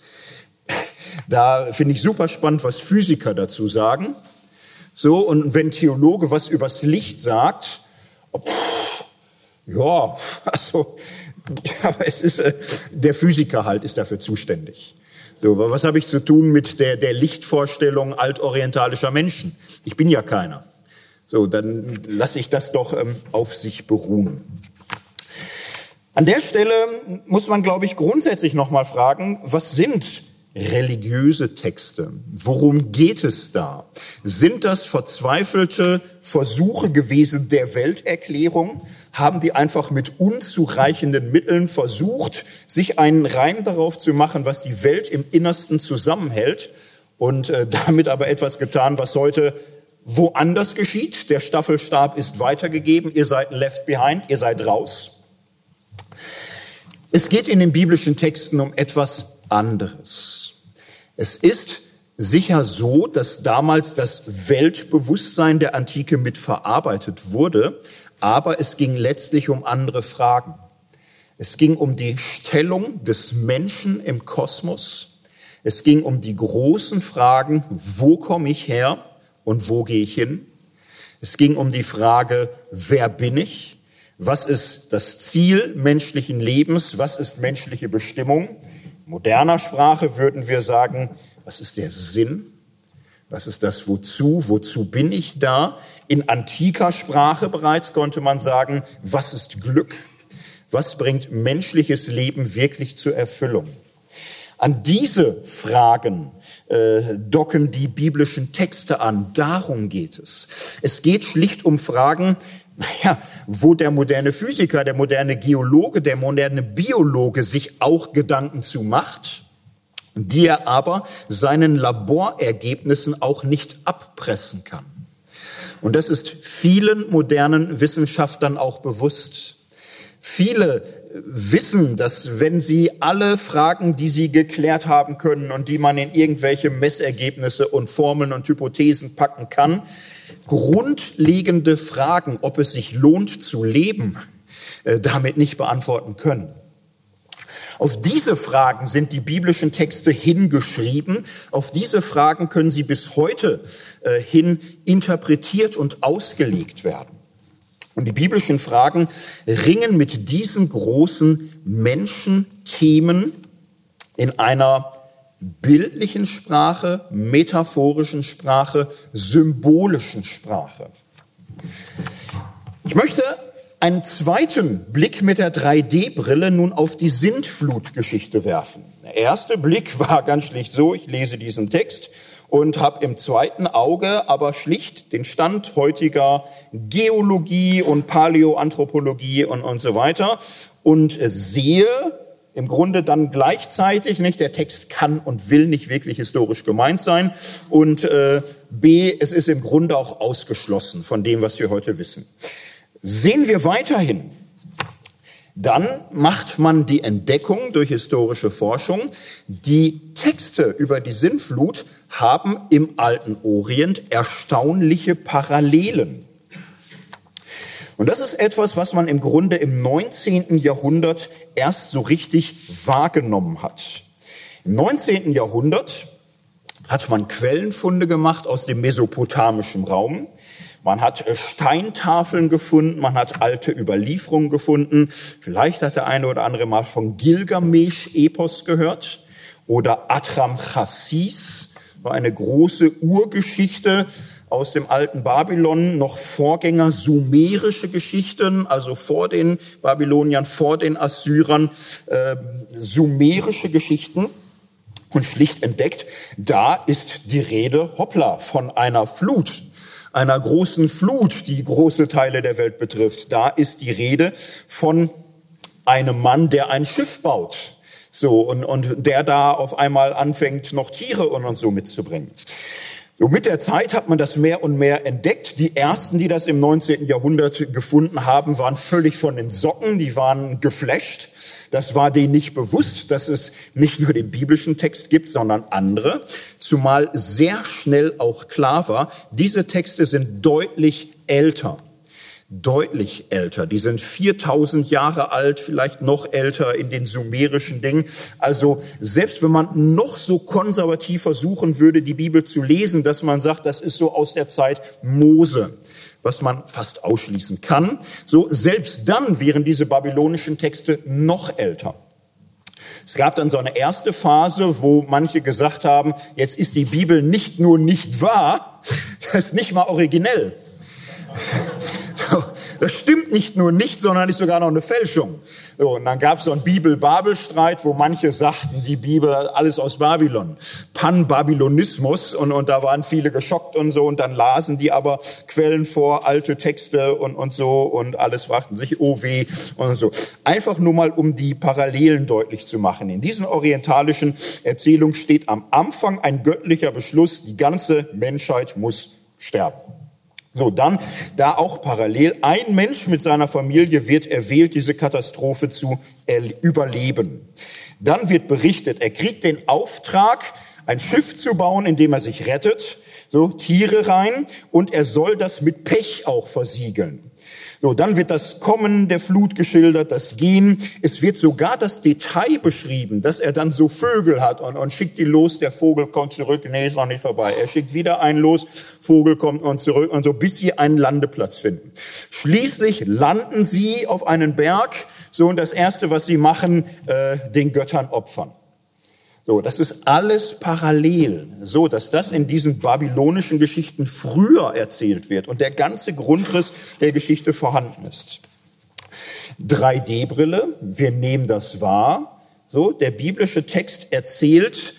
da finde ich super spannend, was Physiker dazu sagen. So, und wenn Theologe was übers Licht sagt, ja, also, aber es ist, äh, der Physiker halt ist dafür zuständig. So, was habe ich zu tun mit der, der Lichtvorstellung altorientalischer Menschen? Ich bin ja keiner. So, dann lasse ich das doch ähm, auf sich beruhen. An der Stelle muss man, glaube ich, grundsätzlich nochmal fragen, was sind religiöse Texte. Worum geht es da? Sind das verzweifelte Versuche gewesen der Welterklärung? Haben die einfach mit unzureichenden Mitteln versucht, sich einen Reim darauf zu machen, was die Welt im Innersten zusammenhält und äh, damit aber etwas getan, was heute woanders geschieht? Der Staffelstab ist weitergegeben, ihr seid left behind, ihr seid raus. Es geht in den biblischen Texten um etwas anderes. Es ist sicher so, dass damals das Weltbewusstsein der Antike mit verarbeitet wurde, aber es ging letztlich um andere Fragen. Es ging um die Stellung des Menschen im Kosmos. Es ging um die großen Fragen, wo komme ich her und wo gehe ich hin? Es ging um die Frage, wer bin ich? Was ist das Ziel menschlichen Lebens? Was ist menschliche Bestimmung? Moderner Sprache würden wir sagen, was ist der Sinn? Was ist das Wozu? Wozu bin ich da? In antiker Sprache bereits konnte man sagen, was ist Glück? Was bringt menschliches Leben wirklich zur Erfüllung? An diese Fragen äh, docken die biblischen Texte an. Darum geht es. Es geht schlicht um Fragen, naja, wo der moderne Physiker, der moderne Geologe, der moderne Biologe sich auch Gedanken zu macht, die er aber seinen Laborergebnissen auch nicht abpressen kann. Und das ist vielen modernen Wissenschaftlern auch bewusst. Viele wissen, dass wenn sie alle Fragen, die sie geklärt haben können und die man in irgendwelche Messergebnisse und Formeln und Hypothesen packen kann, grundlegende Fragen, ob es sich lohnt zu leben, äh, damit nicht beantworten können. Auf diese Fragen sind die biblischen Texte hingeschrieben. Auf diese Fragen können sie bis heute äh, hin interpretiert und ausgelegt werden. Und die biblischen Fragen ringen mit diesen großen Menschenthemen in einer bildlichen Sprache, metaphorischen Sprache, symbolischen Sprache. Ich möchte einen zweiten Blick mit der 3D-Brille nun auf die Sintflutgeschichte werfen. Der erste Blick war ganz schlicht so, ich lese diesen Text und habe im zweiten Auge aber schlicht den Stand heutiger Geologie und Paläoanthropologie und, und so weiter und sehe, im Grunde dann gleichzeitig, nicht, der Text kann und will nicht wirklich historisch gemeint sein und äh, b, es ist im Grunde auch ausgeschlossen von dem, was wir heute wissen. Sehen wir weiterhin, dann macht man die Entdeckung durch historische Forschung, die Texte über die Sintflut haben im alten Orient erstaunliche Parallelen. Und das ist etwas, was man im Grunde im 19. Jahrhundert erst so richtig wahrgenommen hat. Im 19. Jahrhundert hat man Quellenfunde gemacht aus dem mesopotamischen Raum. Man hat äh, Steintafeln gefunden, man hat alte Überlieferungen gefunden. Vielleicht hat der eine oder andere mal von Gilgamesch-Epos gehört oder Atram Chassis, war eine große Urgeschichte aus dem alten Babylon, noch Vorgänger sumerische Geschichten, also vor den Babyloniern, vor den Assyrern, äh, sumerische Geschichten und schlicht entdeckt, da ist die Rede, hoppla, von einer Flut, einer großen Flut, die große Teile der Welt betrifft. Da ist die Rede von einem Mann, der ein Schiff baut. So, und, und der da auf einmal anfängt, noch Tiere und, so mitzubringen. So, mit der Zeit hat man das mehr und mehr entdeckt. Die ersten, die das im 19. Jahrhundert gefunden haben, waren völlig von den Socken, die waren geflasht. Das war denen nicht bewusst, dass es nicht nur den biblischen Text gibt, sondern andere. Zumal sehr schnell auch klar war, diese Texte sind deutlich älter deutlich älter. Die sind 4000 Jahre alt, vielleicht noch älter in den sumerischen Dingen. Also selbst wenn man noch so konservativ versuchen würde, die Bibel zu lesen, dass man sagt, das ist so aus der Zeit Mose, was man fast ausschließen kann, so selbst dann wären diese babylonischen Texte noch älter. Es gab dann so eine erste Phase, wo manche gesagt haben, jetzt ist die Bibel nicht nur nicht wahr, das ist nicht mal originell. Das stimmt nicht nur nicht, sondern ist sogar noch eine Fälschung. So, und dann gab es so einen Bibel-Babel-Streit, wo manche sagten, die Bibel alles aus Babylon. Pan-Babylonismus und, und da waren viele geschockt und so und dann lasen die aber Quellen vor, alte Texte und, und so und alles fragten sich, oh weh und so. Einfach nur mal, um die Parallelen deutlich zu machen. In diesen orientalischen Erzählungen steht am Anfang ein göttlicher Beschluss, die ganze Menschheit muss sterben. So, dann da auch parallel, ein Mensch mit seiner Familie wird erwählt, diese Katastrophe zu überleben. Dann wird berichtet, er kriegt den Auftrag, ein Schiff zu bauen, in dem er sich rettet, so Tiere rein, und er soll das mit Pech auch versiegeln. So, dann wird das Kommen der Flut geschildert, das Gehen. Es wird sogar das Detail beschrieben, dass er dann so Vögel hat und, und schickt die los, der Vogel kommt zurück, nee, ist noch nicht vorbei. Er schickt wieder einen los, Vogel kommt und zurück und so, bis sie einen Landeplatz finden. Schließlich landen sie auf einen Berg, so und das erste, was sie machen, äh, den Göttern opfern. So, das ist alles parallel, so dass das in diesen babylonischen Geschichten früher erzählt wird und der ganze Grundriss der Geschichte vorhanden ist. 3D-Brille, wir nehmen das wahr. So, der biblische Text erzählt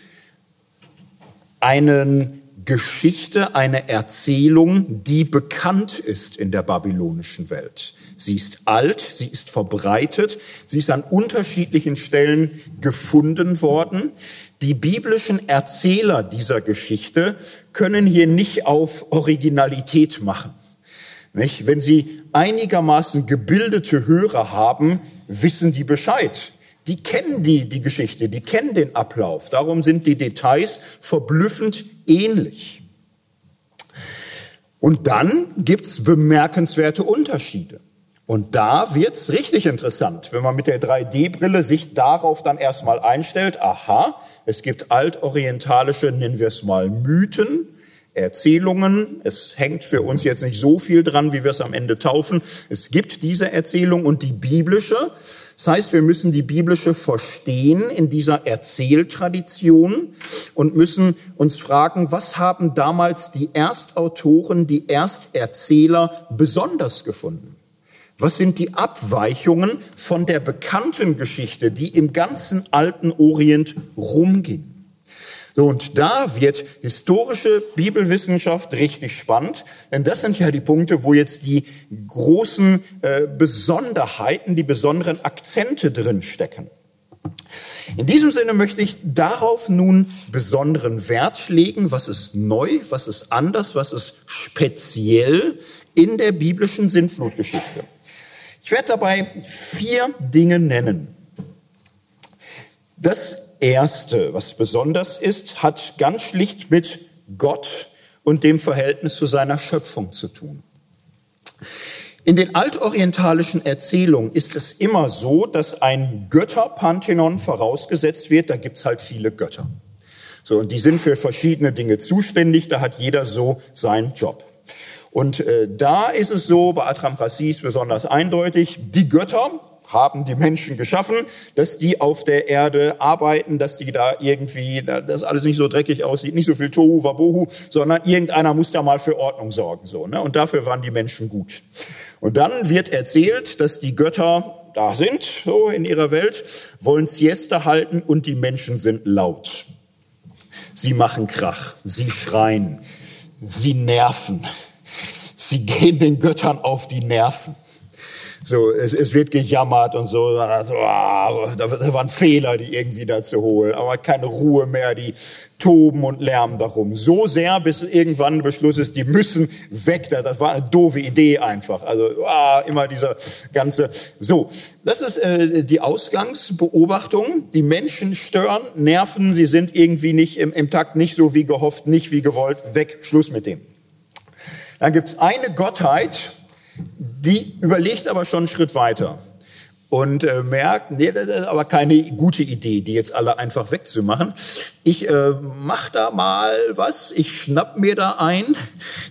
einen Geschichte, eine Erzählung, die bekannt ist in der babylonischen Welt. Sie ist alt, sie ist verbreitet, sie ist an unterschiedlichen Stellen gefunden worden. Die biblischen Erzähler dieser Geschichte können hier nicht auf Originalität machen. Nicht? Wenn sie einigermaßen gebildete Hörer haben, wissen die Bescheid. Die kennen die, die Geschichte, die kennen den Ablauf. Darum sind die Details verblüffend ähnlich. Und dann gibt's bemerkenswerte Unterschiede. Und da wird's richtig interessant, wenn man mit der 3D-Brille sich darauf dann erstmal einstellt, aha, es gibt altorientalische, nennen wir es mal, Mythen, Erzählungen. Es hängt für uns jetzt nicht so viel dran, wie wir es am Ende taufen. Es gibt diese Erzählung und die biblische. Das heißt, wir müssen die biblische verstehen in dieser Erzähltradition und müssen uns fragen, was haben damals die Erstautoren, die Ersterzähler besonders gefunden? Was sind die Abweichungen von der bekannten Geschichte, die im ganzen alten Orient rumging? So, und da wird historische Bibelwissenschaft richtig spannend, denn das sind ja die Punkte, wo jetzt die großen äh, Besonderheiten, die besonderen Akzente drin stecken. In diesem Sinne möchte ich darauf nun besonderen Wert legen, was ist neu, was ist anders, was ist speziell in der biblischen Sintflutgeschichte. Ich werde dabei vier Dinge nennen. Das Erste, was besonders ist, hat ganz schlicht mit Gott und dem Verhältnis zu seiner Schöpfung zu tun. In den altorientalischen Erzählungen ist es immer so, dass ein Götterpantheon vorausgesetzt wird. Da gibt's halt viele Götter. So, und die sind für verschiedene Dinge zuständig, da hat jeder so seinen Job. Und äh, da ist es so, bei Atram Rassis besonders eindeutig, die Götter, haben die Menschen geschaffen, dass die auf der Erde arbeiten, dass die da irgendwie, dass alles nicht so dreckig aussieht, nicht so viel Tohu Wabohu, sondern irgendeiner muss da mal für Ordnung sorgen, so, ne? Und dafür waren die Menschen gut. Und dann wird erzählt, dass die Götter da sind, so in ihrer Welt, wollen Siesta halten und die Menschen sind laut. Sie machen Krach, sie schreien, sie nerven, sie gehen den Göttern auf die Nerven. So, es, es wird gejammert und so. Oh, da waren Fehler, die irgendwie dazu holen, aber keine Ruhe mehr, die toben und lärmen darum. So sehr, bis irgendwann Beschluss ist, die müssen weg. Das war eine doofe Idee einfach. Also oh, immer dieser ganze. So, das ist äh, die Ausgangsbeobachtung. Die Menschen stören, nerven, sie sind irgendwie nicht im, im Takt, nicht so wie gehofft, nicht wie gewollt. Weg, Schluss mit dem. Dann gibt's eine Gottheit, die überlegt aber schon einen Schritt weiter und äh, merkt, nee, das ist aber keine gute Idee, die jetzt alle einfach wegzumachen. Ich äh, mach da mal was, ich schnapp mir da ein,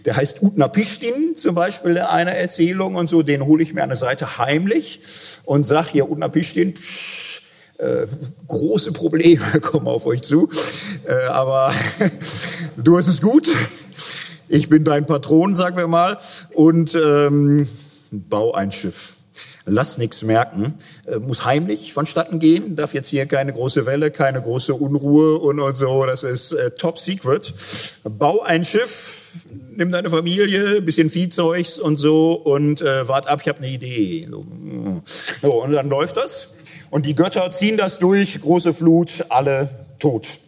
der heißt Utnapishtim zum Beispiel in einer Erzählung und so, den hole ich mir an der Seite heimlich und sag hier Utnapishtim, psch, äh, große Probleme kommen auf euch zu, äh, aber du hast es gut ich bin dein Patron, sagen wir mal, und ähm, bau ein Schiff. Lass nichts merken, äh, muss heimlich vonstatten gehen, darf jetzt hier keine große Welle, keine große Unruhe und, und so, das ist äh, top secret. Bau ein Schiff, nimm deine Familie, bisschen Viehzeugs und so. Und äh, wart ab, ich habe eine Idee. So, und dann läuft das. Und die Götter ziehen das durch, große Flut, alle tot.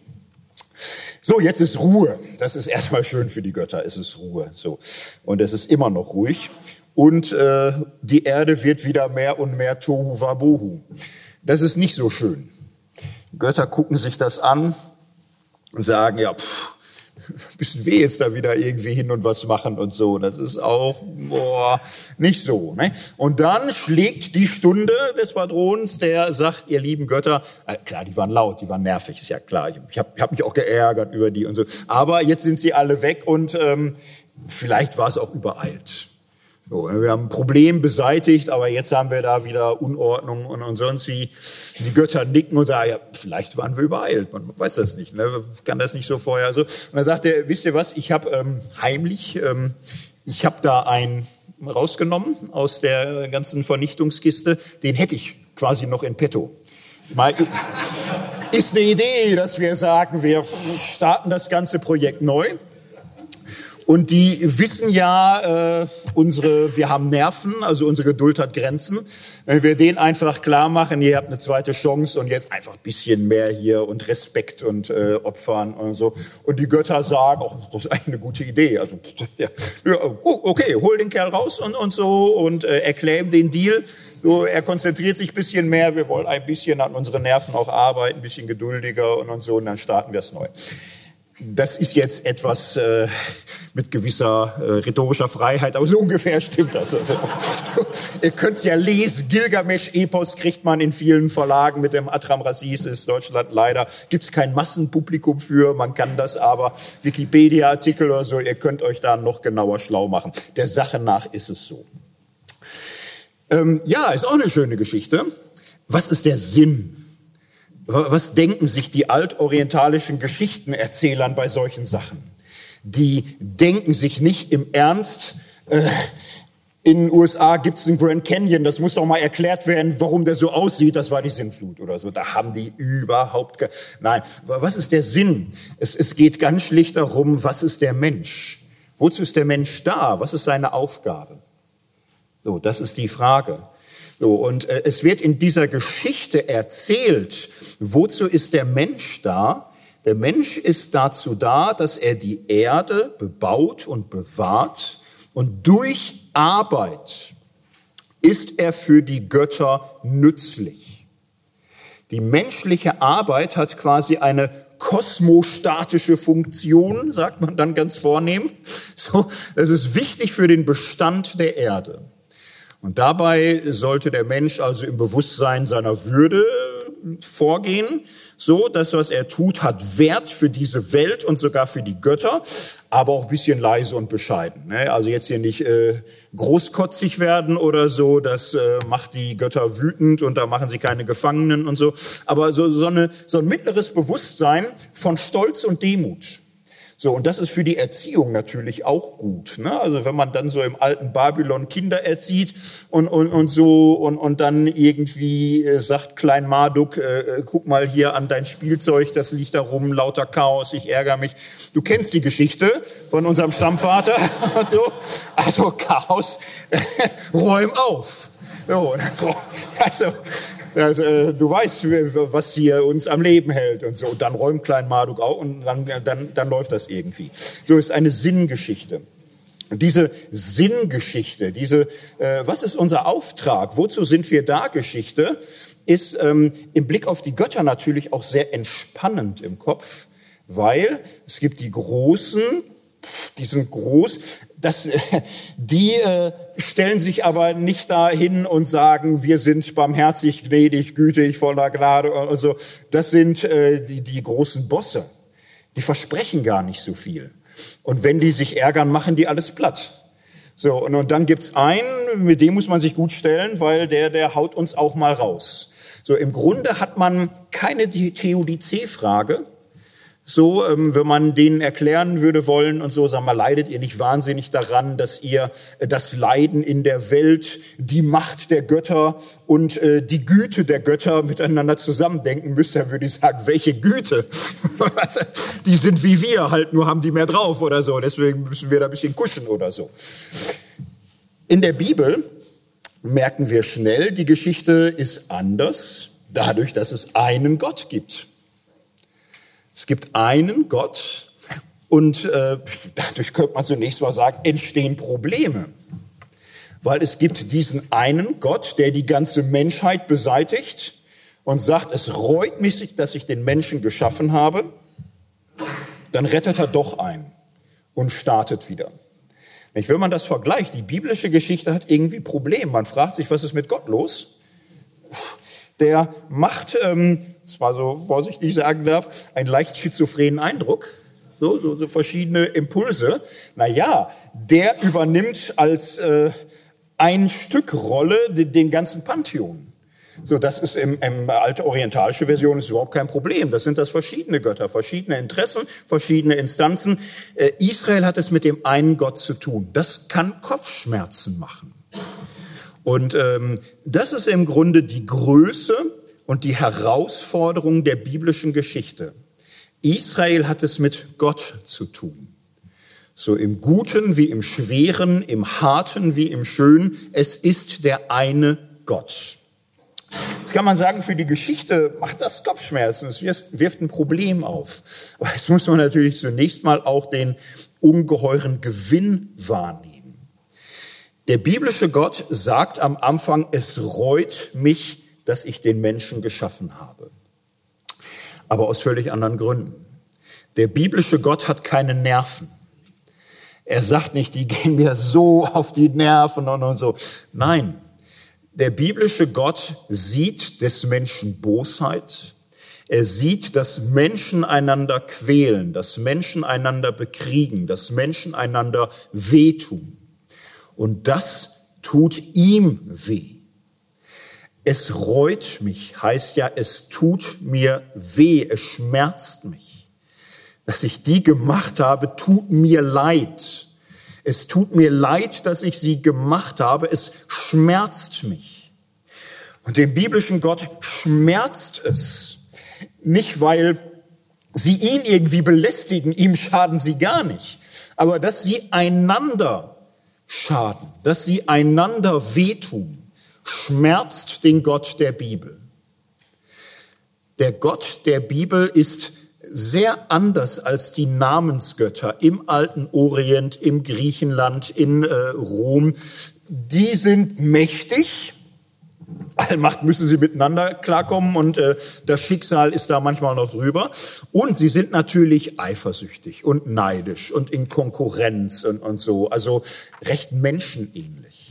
So, jetzt ist Ruhe. Das ist erstmal schön für die Götter. Es ist Ruhe. So. Und es ist immer noch ruhig. Und äh, die Erde wird wieder mehr und mehr Tohu Wabohu. Das ist nicht so schön. Götter gucken sich das an und sagen, ja, pff, bisschen weh jetzt da wieder irgendwie hin und was machen und so. Das ist auch boah, nicht so. Ne? Und dann schlägt die Stunde des Patrons, der sagt, ihr lieben Götter, äh, klar, die waren laut, die waren nervig, ist ja klar. Ich, habe hab mich auch geärgert über die und so. Aber jetzt sind sie alle weg und ähm, vielleicht war es auch übereilt. So, wir haben ein Problem beseitigt, aber jetzt haben wir da wieder Unordnung und, und sonst wie. Die Götter nicken und sagen, ja, vielleicht waren wir übereilt. Man weiß das nicht, ne? kann das nicht so vorher so. Und dann sagt er, wisst ihr was, ich habe ähm, heimlich, ähm, ich habe da einen rausgenommen aus der ganzen Vernichtungskiste, den hätte ich quasi noch in petto. Mal, ist eine Idee, dass wir sagen, wir starten das ganze Projekt neu. Und die wissen ja, äh, unsere, wir haben Nerven, also unsere Geduld hat Grenzen. Wenn wir denen einfach klar machen, ihr habt eine zweite Chance und jetzt einfach ein bisschen mehr hier und Respekt und äh, Opfern und so. Und die Götter sagen, oh, das ist eigentlich eine gute Idee. Also ja, okay, hol den Kerl raus und, und so und äh, erklären den Deal. So, er konzentriert sich ein bisschen mehr, wir wollen ein bisschen an unseren Nerven auch arbeiten, ein bisschen geduldiger und, und so, und dann starten wir es neu. Das ist jetzt etwas äh, mit gewisser äh, rhetorischer Freiheit, aber so ungefähr stimmt das. Also, so, ihr könnt es ja lesen, Gilgamesch-Epos kriegt man in vielen Verlagen mit dem Atram Rasis, ist Deutschland leider, gibt es kein Massenpublikum für, man kann das aber, Wikipedia-Artikel oder so, ihr könnt euch da noch genauer schlau machen. Der Sache nach ist es so. Ähm, ja, ist auch eine schöne Geschichte. Was ist der Sinn was denken sich die altorientalischen Geschichtenerzählern bei solchen Sachen? Die denken sich nicht im Ernst, äh, in den USA gibt es einen Grand Canyon, das muss doch mal erklärt werden, warum der so aussieht, das war die Sinnflut oder so. Da haben die überhaupt keine... Nein, was ist der Sinn? Es, es geht ganz schlicht darum, was ist der Mensch? Wozu ist der Mensch da? Was ist seine Aufgabe? So, das ist die Frage. So, und äh, es wird in dieser Geschichte erzählt, wozu ist der Mensch da? Der Mensch ist dazu da, dass er die Erde bebaut und bewahrt und durch Arbeit ist er für die Götter nützlich. Die menschliche Arbeit hat quasi eine kosmostatische Funktion, sagt man dann ganz vornehm. So, es ist wichtig für den Bestand der Erde. Und dabei sollte der Mensch also im Bewusstsein seiner Würde vorgehen. So, das, was er tut, hat Wert für diese Welt und sogar für die Götter, aber auch bisschen leise und bescheiden. Ne? Also jetzt hier nicht äh, großkotzig werden oder so, das äh, macht die Götter wütend und da machen sie keine Gefangenen und so. Aber so, so, eine, so ein mittleres Bewusstsein von Stolz und Demut. So, und das ist für die Erziehung natürlich auch gut. Ne? Also wenn man dann so im alten Babylon Kinder erzieht und, und, und so und, und dann irgendwie äh, sagt Klein Marduk, äh, äh, guck mal hier an dein Spielzeug, das liegt da rum, lauter Chaos, ich ärgere mich. Du kennst die Geschichte von unserem Stammvater und so. Also Chaos, räum auf. So, also, du weißt, was hier uns am Leben hält und so. Und dann räumt Klein Marduk auch und dann, dann, dann läuft das irgendwie. So ist eine Sinngeschichte. Und diese Sinngeschichte, diese, äh, was ist unser Auftrag? Wozu sind wir da? Geschichte ist ähm, im Blick auf die Götter natürlich auch sehr entspannend im Kopf, weil es gibt die Großen, die sind groß, das, die äh, stellen sich aber nicht dahin und sagen, wir sind barmherzig, gnädig, gütig, voller Gnade und so. Das sind äh, die, die großen Bosse. Die versprechen gar nicht so viel. Und wenn die sich ärgern, machen die alles platt. So, und, und dann gibt's einen, mit dem muss man sich gut stellen, weil der, der haut uns auch mal raus. So, im Grunde hat man keine Theodizee-Frage, so, ähm, wenn man denen erklären würde wollen und so, sagen wir, leidet ihr nicht wahnsinnig daran, dass ihr äh, das Leiden in der Welt, die Macht der Götter und äh, die Güte der Götter miteinander zusammendenken müsst, dann würde ich sagen, welche Güte? die sind wie wir, halt nur haben die mehr drauf oder so, deswegen müssen wir da ein bisschen kuschen oder so. In der Bibel merken wir schnell, die Geschichte ist anders, dadurch, dass es einen Gott gibt. Es gibt einen Gott und äh, dadurch könnte man zunächst mal sagen, entstehen Probleme. Weil es gibt diesen einen Gott, der die ganze Menschheit beseitigt und sagt, es reut mich, dass ich den Menschen geschaffen habe. Dann rettet er doch ein und startet wieder. Wenn man das vergleicht, die biblische Geschichte hat irgendwie Probleme. Man fragt sich, was ist mit Gott los? Der macht ähm, zwar so vorsichtig sagen darf, einen leicht schizophrenen Eindruck. So, so, so verschiedene Impulse. Na ja, der übernimmt als äh, ein Stück Rolle den, den ganzen Pantheon. So, das ist im, im alte orientalische Version ist überhaupt kein Problem. Das sind das verschiedene Götter, verschiedene Interessen, verschiedene Instanzen. Äh, Israel hat es mit dem einen Gott zu tun. Das kann Kopfschmerzen machen. Und ähm, das ist im Grunde die Größe und die Herausforderung der biblischen Geschichte. Israel hat es mit Gott zu tun. So im Guten wie im Schweren, im Harten wie im Schönen. Es ist der eine Gott. Jetzt kann man sagen, für die Geschichte macht das Kopfschmerzen, es wirft ein Problem auf. Aber jetzt muss man natürlich zunächst mal auch den ungeheuren Gewinn wahrnehmen. Der biblische Gott sagt am Anfang, es reut mich dass ich den Menschen geschaffen habe. Aber aus völlig anderen Gründen. Der biblische Gott hat keine Nerven. Er sagt nicht, die gehen mir so auf die Nerven und, so. Nein, der biblische Gott sieht des Menschen Bosheit. Er sieht, dass Menschen einander quälen, dass Menschen einander bekriegen, dass Menschen einander wehtun. Und das tut ihm weh. Es reut mich, heißt ja, es tut mir weh, es schmerzt mich. Dass ich die gemacht habe, tut mir leid. Es tut mir leid, dass ich sie gemacht habe. Es schmerzt mich. Und dem biblischen Gott schmerzt es. Nicht, weil sie ihn irgendwie belästigen, ihm schaden sie gar nicht. Aber dass sie einander schaden, dass sie einander wehtun schmerzt den Gott der Bibel. Der Gott der Bibel ist sehr anders als die Namensgötter im alten Orient, im Griechenland, in äh, Rom. Die sind mächtig. Allmacht müssen sie miteinander klarkommen und äh, das Schicksal ist da manchmal noch drüber. Und sie sind natürlich eifersüchtig und neidisch und in Konkurrenz und, und so, also recht menschenähnlich.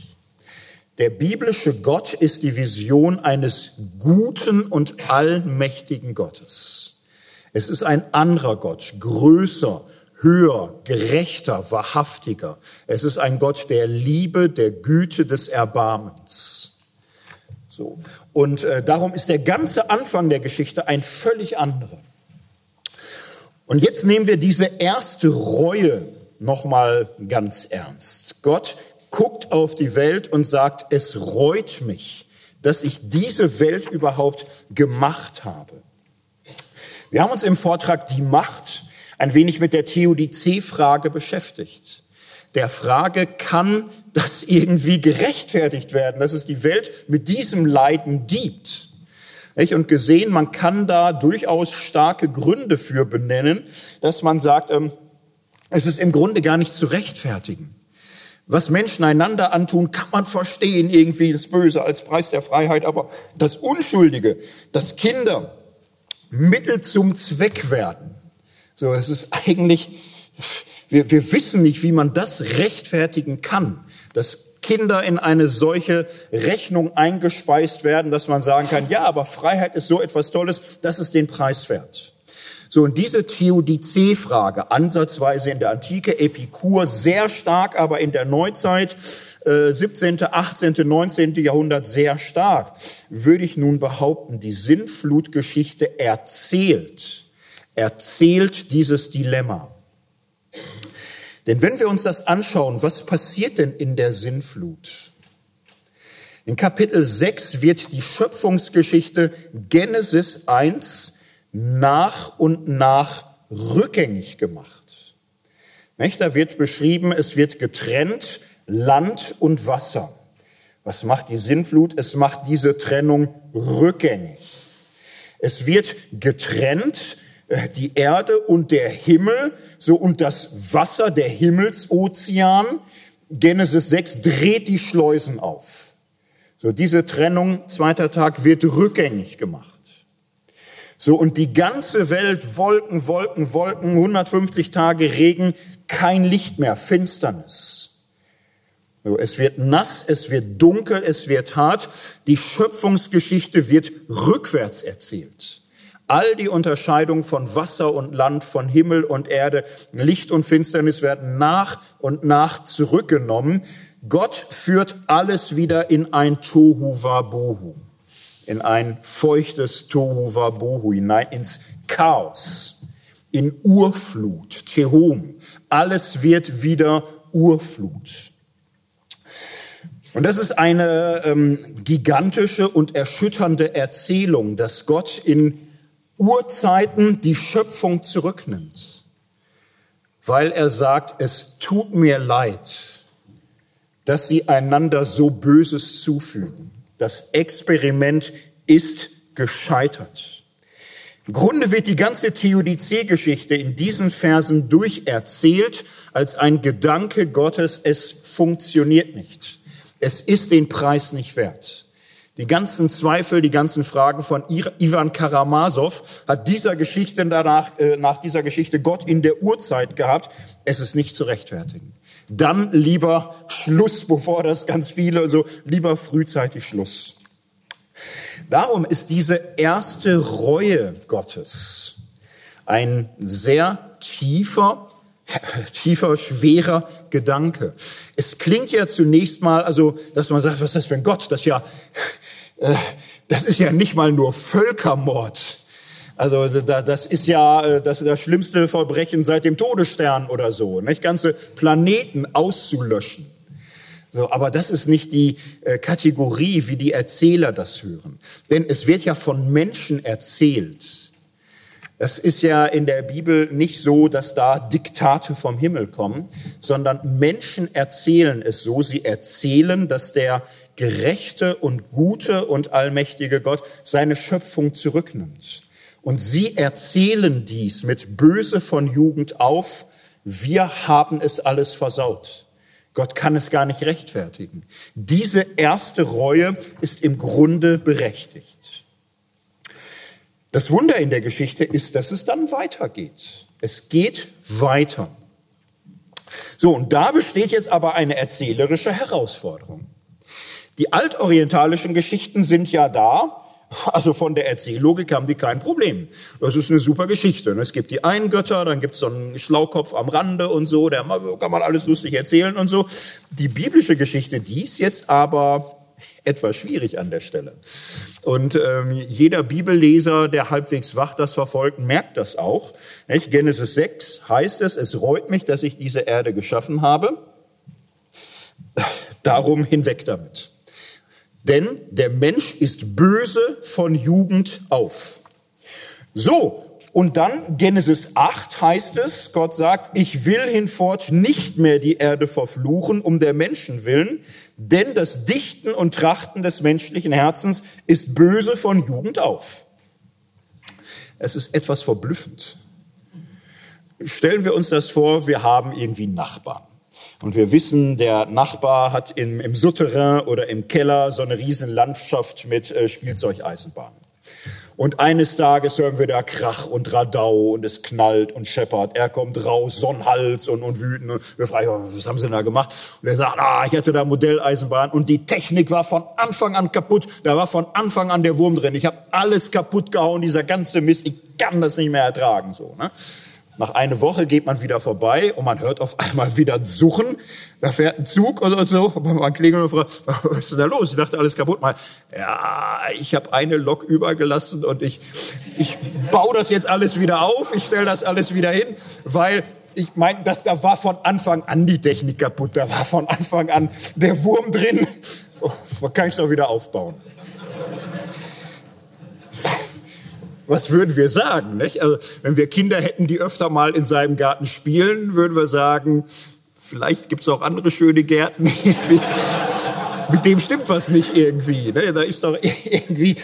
Der biblische Gott ist die Vision eines guten und allmächtigen Gottes. Es ist ein anderer Gott, größer, höher, gerechter, wahrhaftiger. Es ist ein Gott der Liebe, der Güte, des Erbarmens. So. Und äh, darum ist der ganze Anfang der Geschichte ein völlig anderer. Und jetzt nehmen wir diese erste Reue nochmal ganz ernst. Gott guckt auf die Welt und sagt, es reut mich, dass ich diese Welt überhaupt gemacht habe. Wir haben uns im Vortrag Die Macht ein wenig mit der Theodizee-Frage beschäftigt. Der Frage, kann das irgendwie gerechtfertigt werden, dass es die Welt mit diesem Leiden gibt? Und gesehen, man kann da durchaus starke Gründe für benennen, dass man sagt, ähm, es ist im Grunde gar nicht zu rechtfertigen. Was Menschen einander antun, kann man verstehen, irgendwie das Böse als Preis der Freiheit, aber das Unschuldige, dass Kinder Mittel zum Zweck werden, so, das ist eigentlich, wir, wir wissen nicht, wie man das rechtfertigen kann, dass Kinder in eine solche Rechnung eingespeist werden, dass man sagen kann, ja, aber Freiheit ist so etwas Tolles, das ist den Preis wert. So, und diese Theodizee-Frage, ansatzweise in der Antike, Epikur sehr stark, aber in der Neuzeit, äh, 17., 18., 19. Jahrhundert sehr stark, würde ich nun behaupten, die Sinnflutgeschichte erzählt, erzählt dieses Dilemma. Denn wenn wir uns das anschauen, was passiert denn in der Sinnflut? In Kapitel 6 wird die Schöpfungsgeschichte Genesis 1 nach und nach rückgängig gemacht. Da wird beschrieben, es wird getrennt Land und Wasser. Was macht die Sinnflut? Es macht diese Trennung rückgängig. Es wird getrennt äh, die Erde und der Himmel, so und das Wasser, der Himmelsozean. Genesis 6 dreht die Schleusen auf. So diese Trennung, zweiter Tag, wird rückgängig gemacht. So, und die ganze Welt, Wolken, Wolken, Wolken, 150 Tage Regen, kein Licht mehr, Finsternis. So, es wird nass, es wird dunkel, es wird hart. Die Schöpfungsgeschichte wird rückwärts erzählt. All die Unterscheidung von Wasser und Land, von Himmel und Erde, Licht und Finsternis werden nach und nach zurückgenommen. Gott führt alles wieder in ein Tohu Wabohu in ein feuchtes Tohu Wabohu hinein, ins Chaos, in Urflut, Tehom. Alles wird wieder Urflut. Und das ist eine ähm, gigantische und erschütternde Erzählung, dass Gott in Urzeiten die Schöpfung zurücknimmt, weil er sagt, es tut mir leid, dass sie einander so Böses zufügen. Das Experiment ist gescheitert. Im Grunde wird die ganze Theodizee-Geschichte in diesen Versen durcherzählt als ein Gedanke Gottes, es funktioniert nicht. Es ist den Preis nicht wert. Die ganzen Zweifel, die ganzen Fragen von Ivan Karamasow hat dieser Geschichte danach, äh, nach dieser Geschichte Gott in der Urzeit gehabt. Es ist nicht zu rechtfertigen dann lieber Schluss, bevor das ganz viele, also lieber frühzeitig Schluss. Darum ist diese erste Reue Gottes ein sehr tiefer, tiefer, schwerer Gedanke. Es klingt ja zunächst mal, also, dass man sagt, was ist das für ein Gott? Das ja, äh, das ist ja nicht mal nur Völkermord. Also das ist ja äh, das, das schlimmste Verbrechen seit dem Todesstern oder so, nicht ganze Planeten auszulöschen. So, aber das ist nicht die äh, Kategorie, wie die Erzähler das hören. Denn es wird ja von Menschen erzählt. Es ist ja in der Bibel nicht so, dass da Diktate vom Himmel kommen, sondern Menschen erzählen es so. Sie erzählen, dass der gerechte und gute und allmächtige Gott seine Schöpfung zurücknimmt. Und sie erzählen dies mit Böse von Jugend auf. Wir haben es alles versaut. Gott kann es gar nicht rechtfertigen. Diese erste Reue ist im Grunde berechtigt. Das Wunder in der Geschichte ist, dass es dann weitergeht. Es geht weiter. So, und da besteht jetzt aber eine erzählerische Herausforderung. Die altorientalischen Geschichten sind ja da, also von der Erzähllogik haben die kein Problem. Das ist eine super Geschichte. Es gibt die einen Götter, dann gibt es so einen Schlaukopf am Rande und so, da kann man alles lustig erzählen und so. Die biblische Geschichte, die ist jetzt aber etwas schwierig an der Stelle. Und ähm, jeder Bibelleser, der halbwegs wach das verfolgt, merkt das auch. Nicht? Genesis 6 heißt es, es reut mich, dass ich diese Erde geschaffen habe. Darum hinweg damit. Denn der Mensch ist böse von Jugend auf. So, und dann Genesis 8 heißt es, Gott sagt, ich will hinfort nicht mehr die Erde verfluchen um der Menschen willen, denn das Dichten und Trachten des menschlichen Herzens ist böse von Jugend auf. Es ist etwas verblüffend. Stellen wir uns das vor, wir haben irgendwie Nachbarn. Und wir wissen, der Nachbar hat im, im Souterrain oder im Keller so eine riesen Landschaft mit äh, Spielzeugeisenbahnen. Und eines Tages hören wir da Krach und Radau und es knallt und scheppert. Er kommt raus, Sonnenhals und, und wütend. Und wir fragen, was haben Sie denn da gemacht? Und er sagt, ah, ich hatte da Modelleisenbahn und die Technik war von Anfang an kaputt. Da war von Anfang an der Wurm drin. Ich habe alles kaputt gehauen, dieser ganze Mist. Ich kann das nicht mehr ertragen. So, ne? Nach einer Woche geht man wieder vorbei und man hört auf einmal wieder ein Suchen. Da fährt ein Zug oder so. Und man klingelt und fragt, was ist denn da los? Ich dachte, alles kaputt. Mal, ja, ich habe eine Lok übergelassen und ich, ich baue das jetzt alles wieder auf. Ich stelle das alles wieder hin, weil ich meine, da war von Anfang an die Technik kaputt. Da war von Anfang an der Wurm drin. Oh, man kann es auch wieder aufbauen. Was würden wir sagen? Nicht? Also, wenn wir Kinder hätten, die öfter mal in seinem Garten spielen, würden wir sagen, vielleicht gibt es auch andere schöne Gärten. Mit dem stimmt was nicht irgendwie. Ne? Da ist doch irgendwie,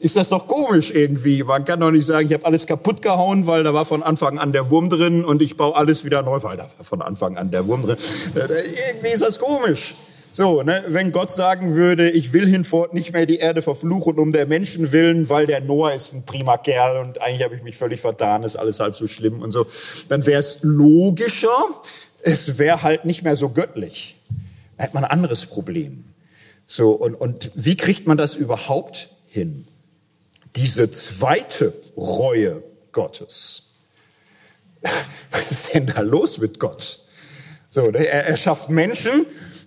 ist das doch komisch irgendwie. Man kann doch nicht sagen, ich habe alles kaputt gehauen, weil da war von Anfang an der Wurm drin und ich baue alles wieder neu, weil da war von Anfang an der Wurm drin. Äh, irgendwie ist das komisch. So, ne, wenn Gott sagen würde, ich will hinfort nicht mehr die Erde verfluchen um der Menschen willen, weil der Noah ist ein prima Kerl und eigentlich habe ich mich völlig vertan, ist alles halb so schlimm und so, dann wäre es logischer, es wäre halt nicht mehr so göttlich. Da hätte man ein anderes Problem. So, und, und wie kriegt man das überhaupt hin? Diese zweite Reue Gottes. Was ist denn da los mit Gott? So, ne, er, er schafft Menschen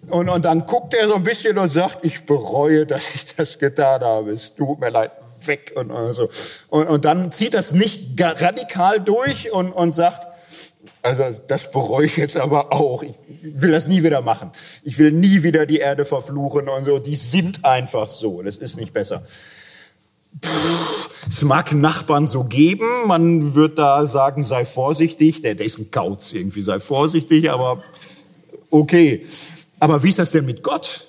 und, und dann guckt er so ein bisschen und sagt, ich bereue, dass ich das getan habe. Es tut mir leid, weg und, so. Und, und dann zieht das nicht radikal durch und, und sagt, also das bereue ich jetzt aber auch. Ich will das nie wieder machen. Ich will nie wieder die Erde verfluchen und so. Die sind einfach so. Das ist nicht besser. Es mag Nachbarn so geben, man wird da sagen, sei vorsichtig, der, der ist ein Kauz irgendwie, sei vorsichtig, aber okay. Aber wie ist das denn mit Gott?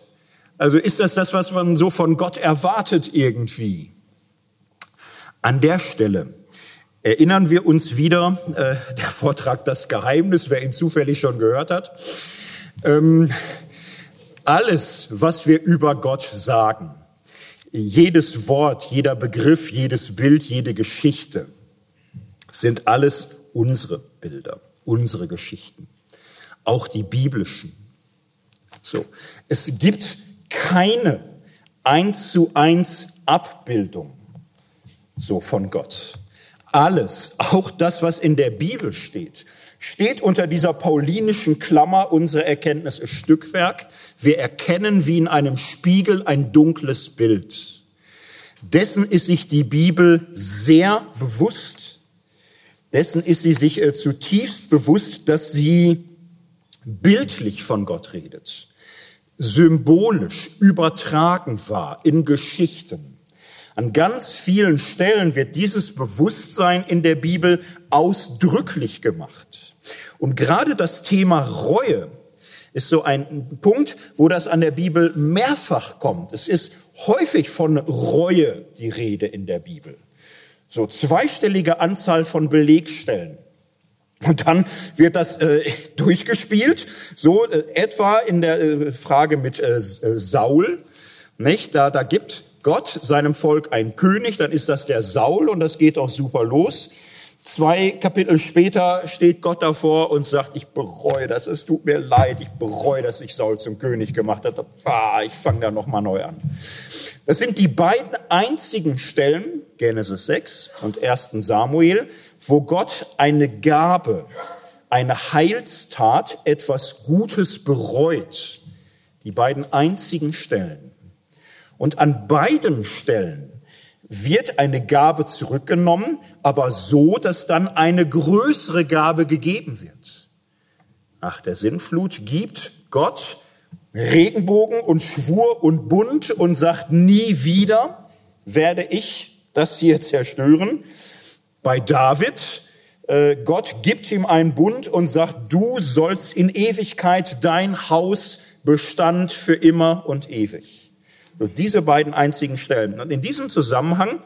Also ist das das, was man so von Gott erwartet irgendwie? An der Stelle erinnern wir uns wieder, äh, der Vortrag Das Geheimnis, wer ihn zufällig schon gehört hat. Ähm, alles, was wir über Gott sagen, jedes Wort, jeder Begriff, jedes Bild, jede Geschichte, sind alles unsere Bilder, unsere Geschichten. Auch die biblischen. So. Es gibt keine eins zu eins Abbildung so von Gott. Alles, auch das, was in der Bibel steht, steht unter dieser paulinischen Klammer, unsere Erkenntnis ist Stückwerk. Wir erkennen wie in einem Spiegel ein dunkles Bild. Dessen ist sich die Bibel sehr bewusst. Dessen ist sie sich äh, zutiefst bewusst, dass sie bildlich von Gott redet symbolisch übertragen war in Geschichten. An ganz vielen Stellen wird dieses Bewusstsein in der Bibel ausdrücklich gemacht. Und gerade das Thema Reue ist so ein Punkt, wo das an der Bibel mehrfach kommt. Es ist häufig von Reue die Rede in der Bibel. So zweistellige Anzahl von Belegstellen. Und dann wird das äh, durchgespielt, so äh, etwa in der äh, Frage mit äh, äh, Saul, nicht? Da, da gibt Gott seinem Volk einen König, dann ist das der Saul und das geht auch super los. Zwei Kapitel später steht Gott davor und sagt, ich bereue das, es tut mir leid, ich bereue, dass ich Saul zum König gemacht habe. Ah, ich fange da nochmal neu an. Das sind die beiden einzigen Stellen, Genesis 6 und 1 Samuel, wo Gott eine Gabe, eine Heilstat, etwas Gutes bereut. Die beiden einzigen Stellen. Und an beiden Stellen wird eine Gabe zurückgenommen, aber so, dass dann eine größere Gabe gegeben wird. Nach der Sinnflut gibt Gott Regenbogen und Schwur und Bund und sagt, nie wieder werde ich das hier zerstören. Bei David, äh, Gott gibt ihm einen Bund und sagt, du sollst in Ewigkeit dein Haus Bestand für immer und ewig. Nur diese beiden einzigen Stellen. Und in diesem Zusammenhang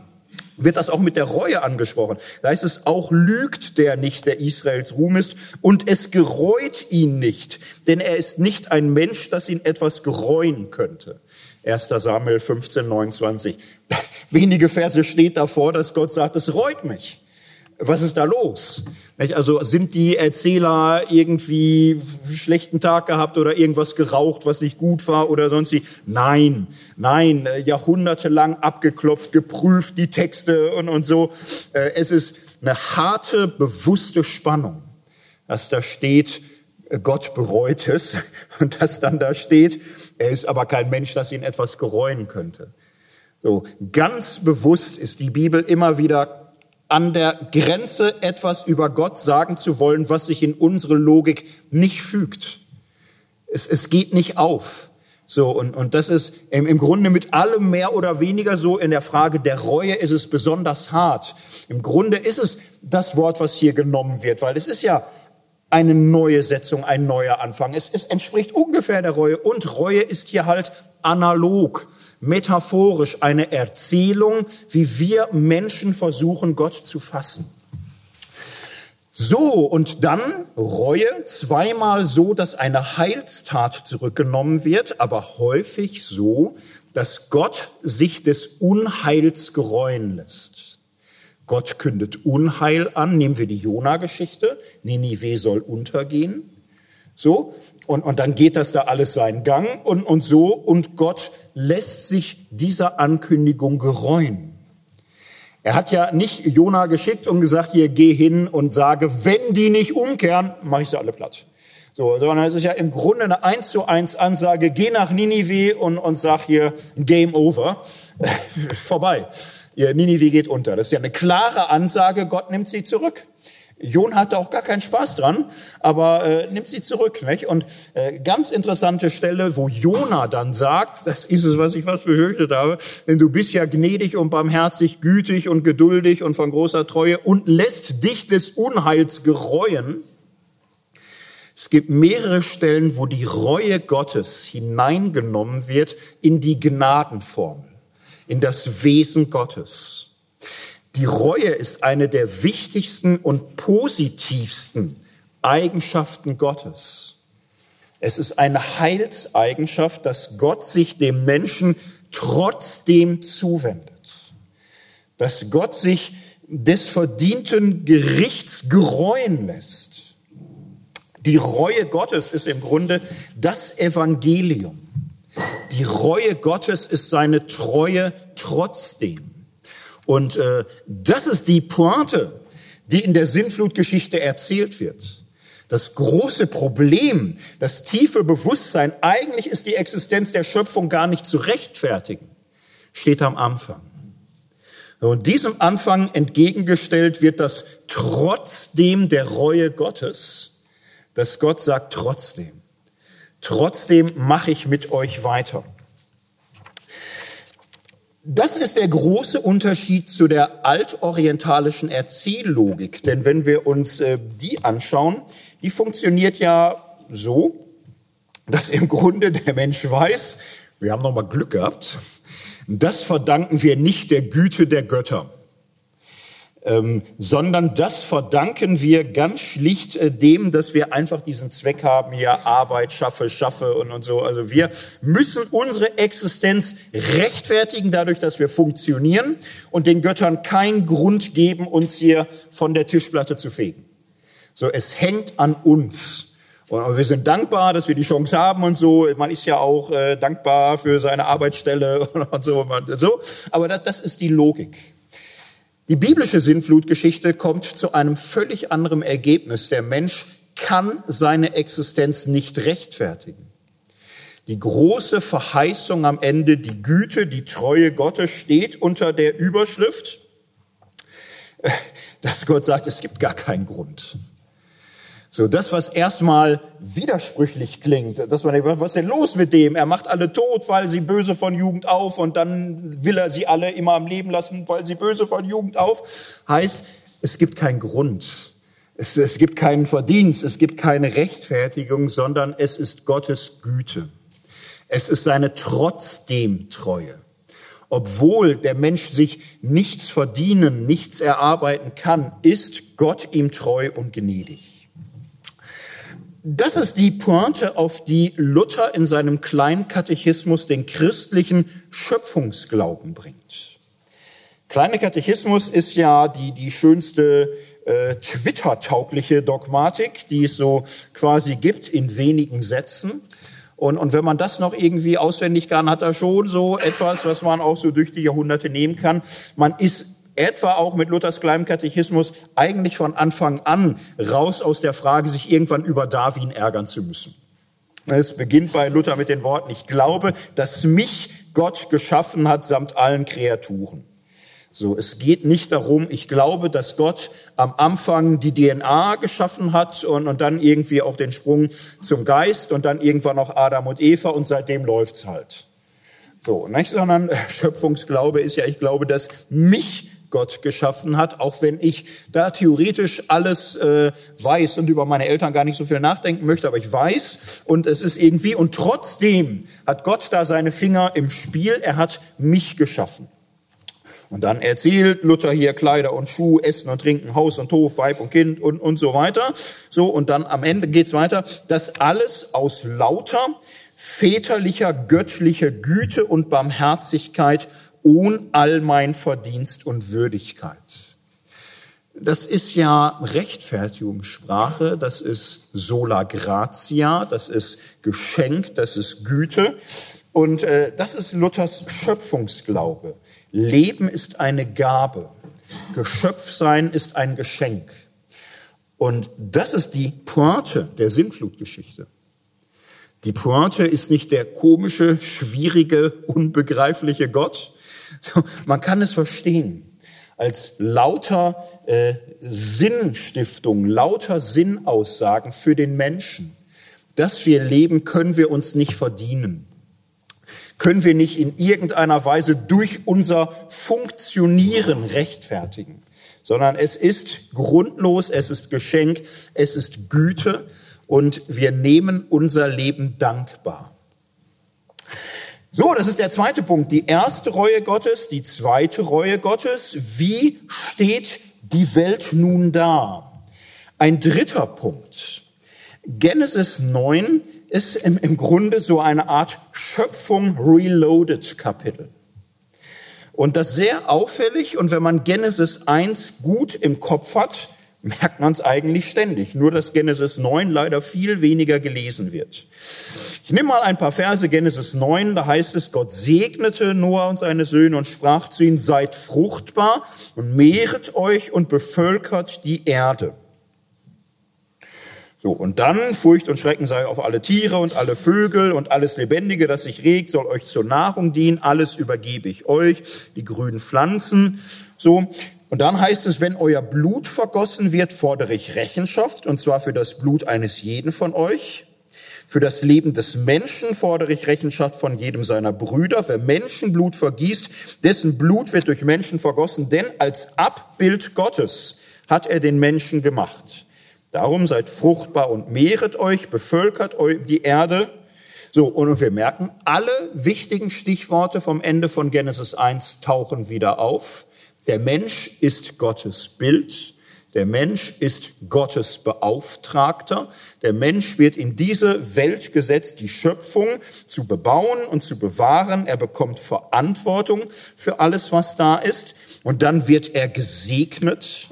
wird das auch mit der Reue angesprochen. Da heißt es, auch lügt der nicht, der Israels Ruhm ist, und es gereut ihn nicht, denn er ist nicht ein Mensch, das ihn etwas gereuen könnte. 1. Samuel 15, 29. Wenige Verse steht davor, dass Gott sagt, es reut mich. Was ist da los? Also sind die Erzähler irgendwie schlechten Tag gehabt oder irgendwas geraucht, was nicht gut war oder sonst wie? Nein, nein, äh, jahrhundertelang abgeklopft, geprüft, die Texte und, und so. Äh, es ist eine harte, bewusste Spannung, dass da steht, äh, Gott bereut es und dass dann da steht, er ist aber kein Mensch, das ihn etwas gereuen könnte. So, ganz bewusst ist die Bibel immer wieder an der Grenze etwas über Gott sagen zu wollen, was sich in unsere Logik nicht fügt. Es, es geht nicht auf. So, und, und das ist im, im Grunde mit allem mehr oder weniger so. In der Frage der Reue ist es besonders hart. Im Grunde ist es das Wort, was hier genommen wird, weil es ist ja eine neue Setzung, ein neuer Anfang. Es, es entspricht ungefähr der Reue und Reue ist hier halt analog metaphorisch eine Erzählung, wie wir Menschen versuchen, Gott zu fassen. So, und dann Reue, zweimal so, dass eine Heilstat zurückgenommen wird, aber häufig so, dass Gott sich des Unheils gereuen lässt. Gott kündet Unheil an, nehmen wir die Jona-Geschichte, Ninive soll untergehen. So, und, und dann geht das da alles seinen Gang und, und so, und Gott lässt sich dieser Ankündigung gereuen. Er hat ja nicht Jona geschickt und gesagt, hier geh hin und sage, wenn die nicht umkehren, mache ich sie alle platt. So, sondern es ist ja im Grunde eine eins zu eins Ansage, geh nach Ninive und, und sag hier, Game over, vorbei. Ihr Ninive geht unter. Das ist ja eine klare Ansage, Gott nimmt sie zurück. Jon hatte auch gar keinen Spaß dran, aber äh, nimmt sie zurück. Nicht? Und äh, ganz interessante Stelle, wo Jona dann sagt, das ist es, was ich fast befürchtet habe, denn du bist ja gnädig und barmherzig, gütig und geduldig und von großer Treue und lässt dich des Unheils gereuen. Es gibt mehrere Stellen, wo die Reue Gottes hineingenommen wird in die Gnadenformel, in das Wesen Gottes. Die Reue ist eine der wichtigsten und positivsten Eigenschaften Gottes. Es ist eine Heilseigenschaft, dass Gott sich dem Menschen trotzdem zuwendet. Dass Gott sich des verdienten Gerichts gereuen lässt. Die Reue Gottes ist im Grunde das Evangelium. Die Reue Gottes ist seine Treue trotzdem. Und äh, das ist die Pointe, die in der Sinnflutgeschichte erzählt wird. Das große Problem, das tiefe Bewusstsein, eigentlich ist die Existenz der Schöpfung gar nicht zu rechtfertigen, steht am Anfang. Und diesem Anfang entgegengestellt wird das trotzdem der Reue Gottes, dass Gott sagt trotzdem. Trotzdem mache ich mit euch weiter. Das ist der große Unterschied zu der altorientalischen Erzähllogik. Denn wenn wir uns äh, die anschauen, die funktioniert ja so, dass im Grunde der Mensch weiß, wir haben noch mal Glück gehabt. Das verdanken wir nicht der Güte der Götter. Ähm, sondern das verdanken wir ganz schlicht äh, dem, dass wir einfach diesen Zweck haben, hier Arbeit schaffe, schaffe und, und so. Also wir müssen unsere Existenz rechtfertigen dadurch, dass wir funktionieren und den Göttern keinen Grund geben, uns hier von der Tischplatte zu fegen. So, es hängt an uns. Und wir sind dankbar, dass wir die Chance haben und so. Man ist ja auch äh, dankbar für seine Arbeitsstelle und so. Und so. Aber das, das ist die Logik. Die biblische Sintflutgeschichte kommt zu einem völlig anderen Ergebnis. Der Mensch kann seine Existenz nicht rechtfertigen. Die große Verheißung am Ende, die Güte, die Treue Gottes steht unter der Überschrift, dass Gott sagt, es gibt gar keinen Grund. So, das, was erstmal widersprüchlich klingt, dass man denkt, was ist denn los mit dem? Er macht alle tot, weil sie böse von Jugend auf und dann will er sie alle immer am Leben lassen, weil sie böse von Jugend auf. Heißt, es gibt keinen Grund. Es, es gibt keinen Verdienst, es gibt keine Rechtfertigung, sondern es ist Gottes Güte. Es ist seine trotzdem Treue. Obwohl der Mensch sich nichts verdienen, nichts erarbeiten kann, ist Gott ihm treu und gnädig. Das ist die Pointe, auf die Luther in seinem kleinen Katechismus den christlichen Schöpfungsglauben bringt. Kleine Katechismus ist ja die, die schönste äh, Twitter-taugliche Dogmatik, die es so quasi gibt in wenigen Sätzen. Und, und wenn man das noch irgendwie auswendig kann, hat er schon so etwas, was man auch so durch die Jahrhunderte nehmen kann. Man ist etwa auch mit Luthers kleinem Katechismus eigentlich von Anfang an raus aus der Frage, sich irgendwann über Darwin ärgern zu müssen. Es beginnt bei Luther mit den Worten, ich glaube, dass mich Gott geschaffen hat samt allen Kreaturen. So, es geht nicht darum, ich glaube, dass Gott am Anfang die DNA geschaffen hat und, und dann irgendwie auch den Sprung zum Geist und dann irgendwann noch Adam und Eva und seitdem läuft's halt. So, nicht? Sondern Schöpfungsglaube ist ja, ich glaube, dass mich Gott geschaffen hat, auch wenn ich da theoretisch alles äh, weiß und über meine Eltern gar nicht so viel nachdenken möchte, aber ich weiß und es ist irgendwie und trotzdem hat Gott da seine Finger im Spiel, er hat mich geschaffen. Und dann erzählt Luther hier Kleider und Schuh, Essen und Trinken, Haus und Hof, Weib und Kind und, und so weiter. So, und dann am Ende geht's weiter. Das alles aus lauter väterlicher, göttlicher Güte und Barmherzigkeit ohne all mein Verdienst und Würdigkeit. Das ist ja Rechtfertigungssprache, das ist sola gratia, das ist Geschenk, das ist Güte und äh, das ist Luthers Schöpfungsglaube. Leben ist eine Gabe, Geschöpfsein ist ein Geschenk. Und das ist die Pointe der Sintflutgeschichte. Die Pointe ist nicht der komische, schwierige, unbegreifliche Gott, so, man kann es verstehen als lauter äh, Sinnstiftung, lauter Sinnaussagen für den Menschen. Dass wir leben, können wir uns nicht verdienen. Können wir nicht in irgendeiner Weise durch unser Funktionieren rechtfertigen, sondern es ist grundlos, es ist Geschenk, es ist Güte und wir nehmen unser Leben dankbar. So, das ist der zweite Punkt. Die erste Reue Gottes, die zweite Reue Gottes. Wie steht die Welt nun da? Ein dritter Punkt. Genesis 9 ist im, im Grunde so eine Art Schöpfung Reloaded Kapitel. Und das sehr auffällig. Und wenn man Genesis 1 gut im Kopf hat, merkt man es eigentlich ständig. Nur dass Genesis 9 leider viel weniger gelesen wird. Ich nehme mal ein paar Verse Genesis 9, da heißt es, Gott segnete Noah und seine Söhne und sprach zu ihnen, seid fruchtbar und mehret euch und bevölkert die Erde. So, und dann Furcht und Schrecken sei auf alle Tiere und alle Vögel und alles Lebendige, das sich regt, soll euch zur Nahrung dienen. Alles übergebe ich euch, die grünen Pflanzen. So, und dann heißt es, wenn euer Blut vergossen wird, fordere ich Rechenschaft, und zwar für das Blut eines jeden von euch. Für das Leben des Menschen fordere ich Rechenschaft von jedem seiner Brüder. Wer Menschenblut vergießt, dessen Blut wird durch Menschen vergossen, denn als Abbild Gottes hat er den Menschen gemacht. Darum seid fruchtbar und mehret euch, bevölkert euch die Erde. So, und wir merken, alle wichtigen Stichworte vom Ende von Genesis 1 tauchen wieder auf. Der Mensch ist Gottes Bild. Der Mensch ist Gottes Beauftragter. Der Mensch wird in diese Welt gesetzt, die Schöpfung zu bebauen und zu bewahren. Er bekommt Verantwortung für alles, was da ist. Und dann wird er gesegnet.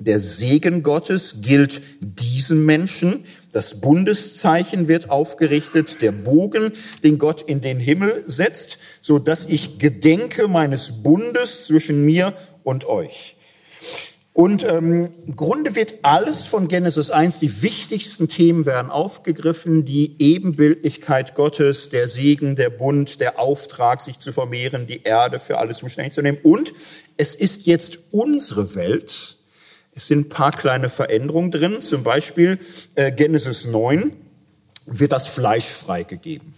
Der Segen Gottes gilt diesem Menschen. Das Bundeszeichen wird aufgerichtet, der Bogen, den Gott in den Himmel setzt, so dass ich gedenke meines Bundes zwischen mir und euch. Und ähm, im Grunde wird alles von Genesis 1, die wichtigsten Themen werden aufgegriffen, die Ebenbildlichkeit Gottes, der Segen, der Bund, der Auftrag, sich zu vermehren, die Erde für alles zuständig zu nehmen. Und es ist jetzt unsere Welt. Es sind ein paar kleine Veränderungen drin, zum Beispiel äh, Genesis 9 wird das Fleisch freigegeben.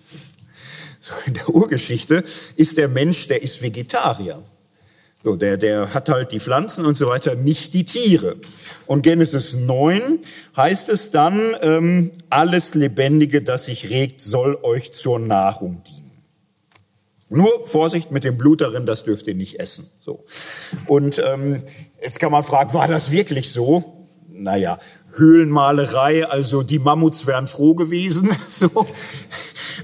So, in der Urgeschichte ist der Mensch, der ist Vegetarier. So, der, der hat halt die Pflanzen und so weiter, nicht die Tiere. Und Genesis 9 heißt es dann, ähm, alles Lebendige, das sich regt, soll euch zur Nahrung dienen. Nur Vorsicht mit dem Blut darin, das dürft ihr nicht essen. So. Und ähm, jetzt kann man fragen, war das wirklich so? Naja, Höhlenmalerei, also die Mammuts wären froh gewesen. So.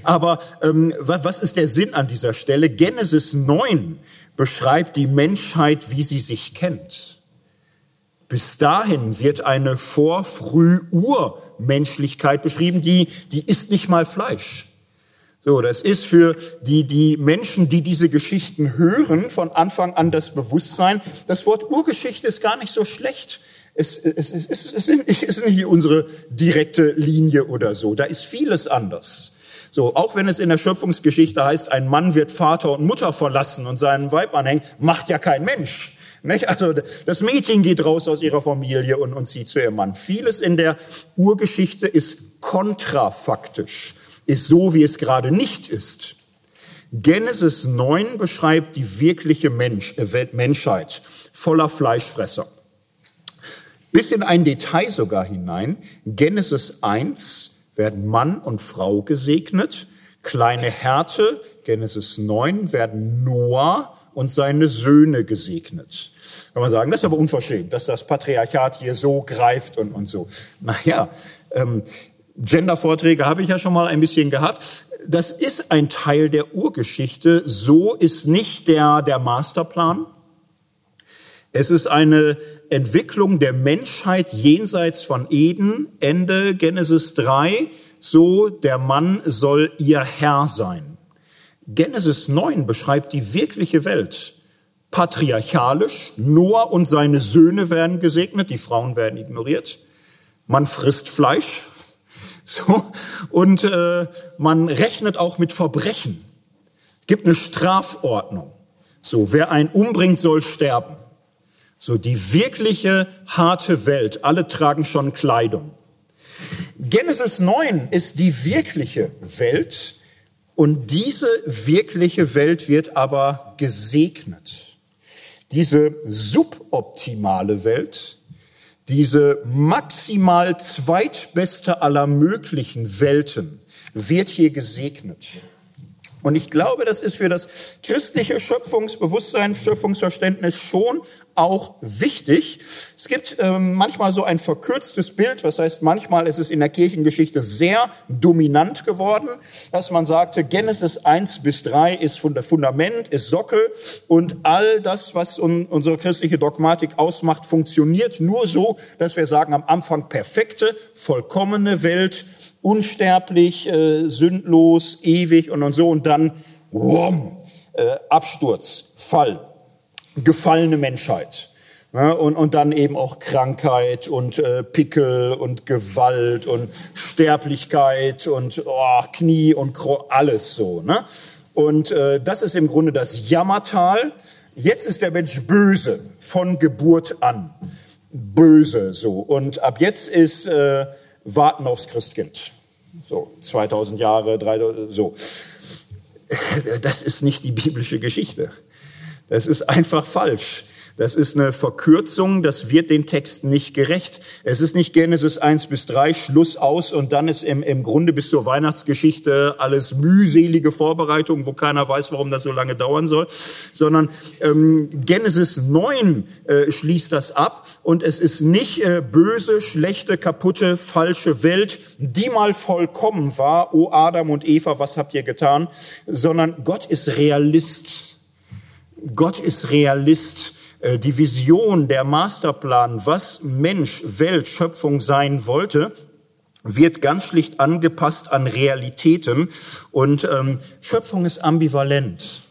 Aber ähm, was, was ist der Sinn an dieser Stelle? Genesis 9 beschreibt die Menschheit, wie sie sich kennt. Bis dahin wird eine Vor-Früh-Ur-Menschlichkeit beschrieben, die, die isst nicht mal Fleisch. So, das ist für die, die Menschen, die diese Geschichten hören, von Anfang an das Bewusstsein. Das Wort Urgeschichte ist gar nicht so schlecht. Es, es, es, es, es ist nicht unsere direkte Linie oder so. Da ist vieles anders. So, auch wenn es in der Schöpfungsgeschichte heißt, ein Mann wird Vater und Mutter verlassen und seinen Weib anhängen, macht ja kein Mensch. Nicht? Also das Mädchen geht raus aus ihrer Familie und, und zieht zu ihrem Mann. Vieles in der Urgeschichte ist kontrafaktisch, ist so, wie es gerade nicht ist. Genesis 9 beschreibt die wirkliche Mensch, äh, Menschheit voller Fleischfresser. Bis in ein Detail sogar hinein. Genesis 1 werden Mann und Frau gesegnet. Kleine Härte, Genesis 9, werden Noah und seine Söhne gesegnet. Kann man sagen, das ist aber unverschämt, dass das Patriarchat hier so greift und, und so. Naja, ähm, Gender-Vorträge habe ich ja schon mal ein bisschen gehabt. Das ist ein Teil der Urgeschichte. So ist nicht der, der Masterplan. Es ist eine Entwicklung der Menschheit jenseits von Eden, Ende Genesis 3, so der Mann soll ihr Herr sein. Genesis 9 beschreibt die wirkliche Welt. Patriarchalisch, Noah und seine Söhne werden gesegnet, die Frauen werden ignoriert. Man frisst Fleisch, so, und äh, man rechnet auch mit Verbrechen. Gibt eine Strafordnung. So, wer einen umbringt, soll sterben. So die wirkliche harte Welt. Alle tragen schon Kleidung. Genesis 9 ist die wirkliche Welt und diese wirkliche Welt wird aber gesegnet. Diese suboptimale Welt, diese maximal zweitbeste aller möglichen Welten wird hier gesegnet. Und ich glaube, das ist für das christliche Schöpfungsbewusstsein, Schöpfungsverständnis schon auch wichtig. Es gibt ähm, manchmal so ein verkürztes Bild, was heißt, manchmal ist es in der Kirchengeschichte sehr dominant geworden, dass man sagte, Genesis 1 bis 3 ist Fundament, ist Sockel und all das, was un unsere christliche Dogmatik ausmacht, funktioniert nur so, dass wir sagen, am Anfang perfekte, vollkommene Welt, unsterblich, äh, sündlos, ewig und, und so und dann wom, äh, Absturz, Fall, gefallene Menschheit. Ja, und, und dann eben auch Krankheit und äh, Pickel und Gewalt und Sterblichkeit und oh, Knie und Kro alles so. Ne? Und äh, das ist im Grunde das Jammertal. Jetzt ist der Mensch böse von Geburt an. Böse so. Und ab jetzt ist äh, warten aufs Christkind. So, 2000 Jahre, 3000, so. Das ist nicht die biblische Geschichte. Das ist einfach falsch. Das ist eine Verkürzung, das wird den Texten nicht gerecht. Es ist nicht Genesis 1 bis 3, Schluss aus und dann ist im, im Grunde bis zur Weihnachtsgeschichte alles mühselige Vorbereitung, wo keiner weiß, warum das so lange dauern soll, sondern ähm, Genesis 9 äh, schließt das ab und es ist nicht äh, böse, schlechte, kaputte, falsche Welt, die mal vollkommen war, o Adam und Eva, was habt ihr getan, sondern Gott ist Realist. Gott ist Realist. Äh, die Vision, der Masterplan, was Mensch, Welt, Schöpfung sein wollte, wird ganz schlicht angepasst an Realitäten. Und ähm, Schöpfung ist ambivalent.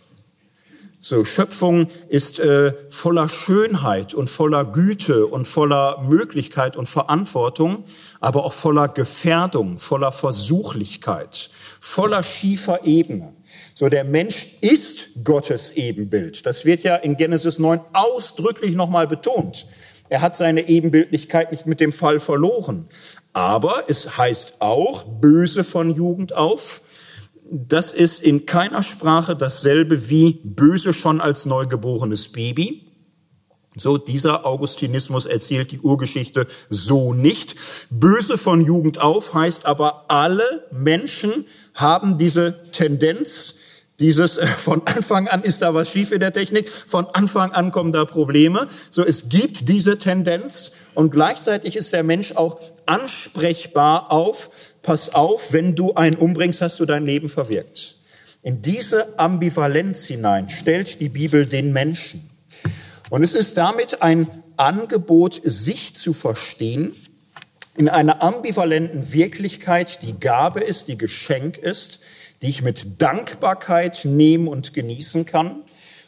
So, Schöpfung ist äh, voller Schönheit und voller Güte und voller Möglichkeit und Verantwortung, aber auch voller Gefährdung, voller Versuchlichkeit, voller schiefer Ebene. So, der Mensch ist Gottes Ebenbild. Das wird ja in Genesis 9 ausdrücklich nochmal betont. Er hat seine Ebenbildlichkeit nicht mit dem Fall verloren. Aber es heißt auch, böse von Jugend auf. Das ist in keiner Sprache dasselbe wie böse schon als neugeborenes Baby. So, dieser Augustinismus erzählt die Urgeschichte so nicht. Böse von Jugend auf heißt aber, alle Menschen haben diese Tendenz, dieses, äh, von Anfang an ist da was schief in der Technik, von Anfang an kommen da Probleme. So, es gibt diese Tendenz und gleichzeitig ist der Mensch auch ansprechbar auf, pass auf, wenn du einen umbringst, hast du dein Leben verwirkt. In diese Ambivalenz hinein stellt die Bibel den Menschen. Und es ist damit ein Angebot, sich zu verstehen, in einer ambivalenten Wirklichkeit, die Gabe ist, die Geschenk ist, die ich mit Dankbarkeit nehmen und genießen kann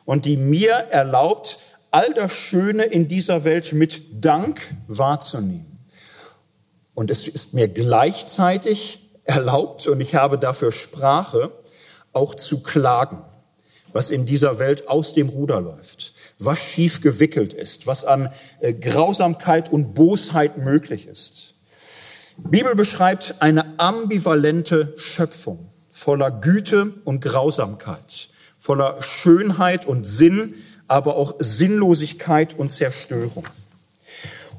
und die mir erlaubt, all das Schöne in dieser Welt mit Dank wahrzunehmen. Und es ist mir gleichzeitig erlaubt, und ich habe dafür Sprache, auch zu klagen, was in dieser Welt aus dem Ruder läuft, was schief gewickelt ist, was an äh, Grausamkeit und Bosheit möglich ist. Bibel beschreibt eine ambivalente Schöpfung voller Güte und Grausamkeit, voller Schönheit und Sinn, aber auch Sinnlosigkeit und Zerstörung.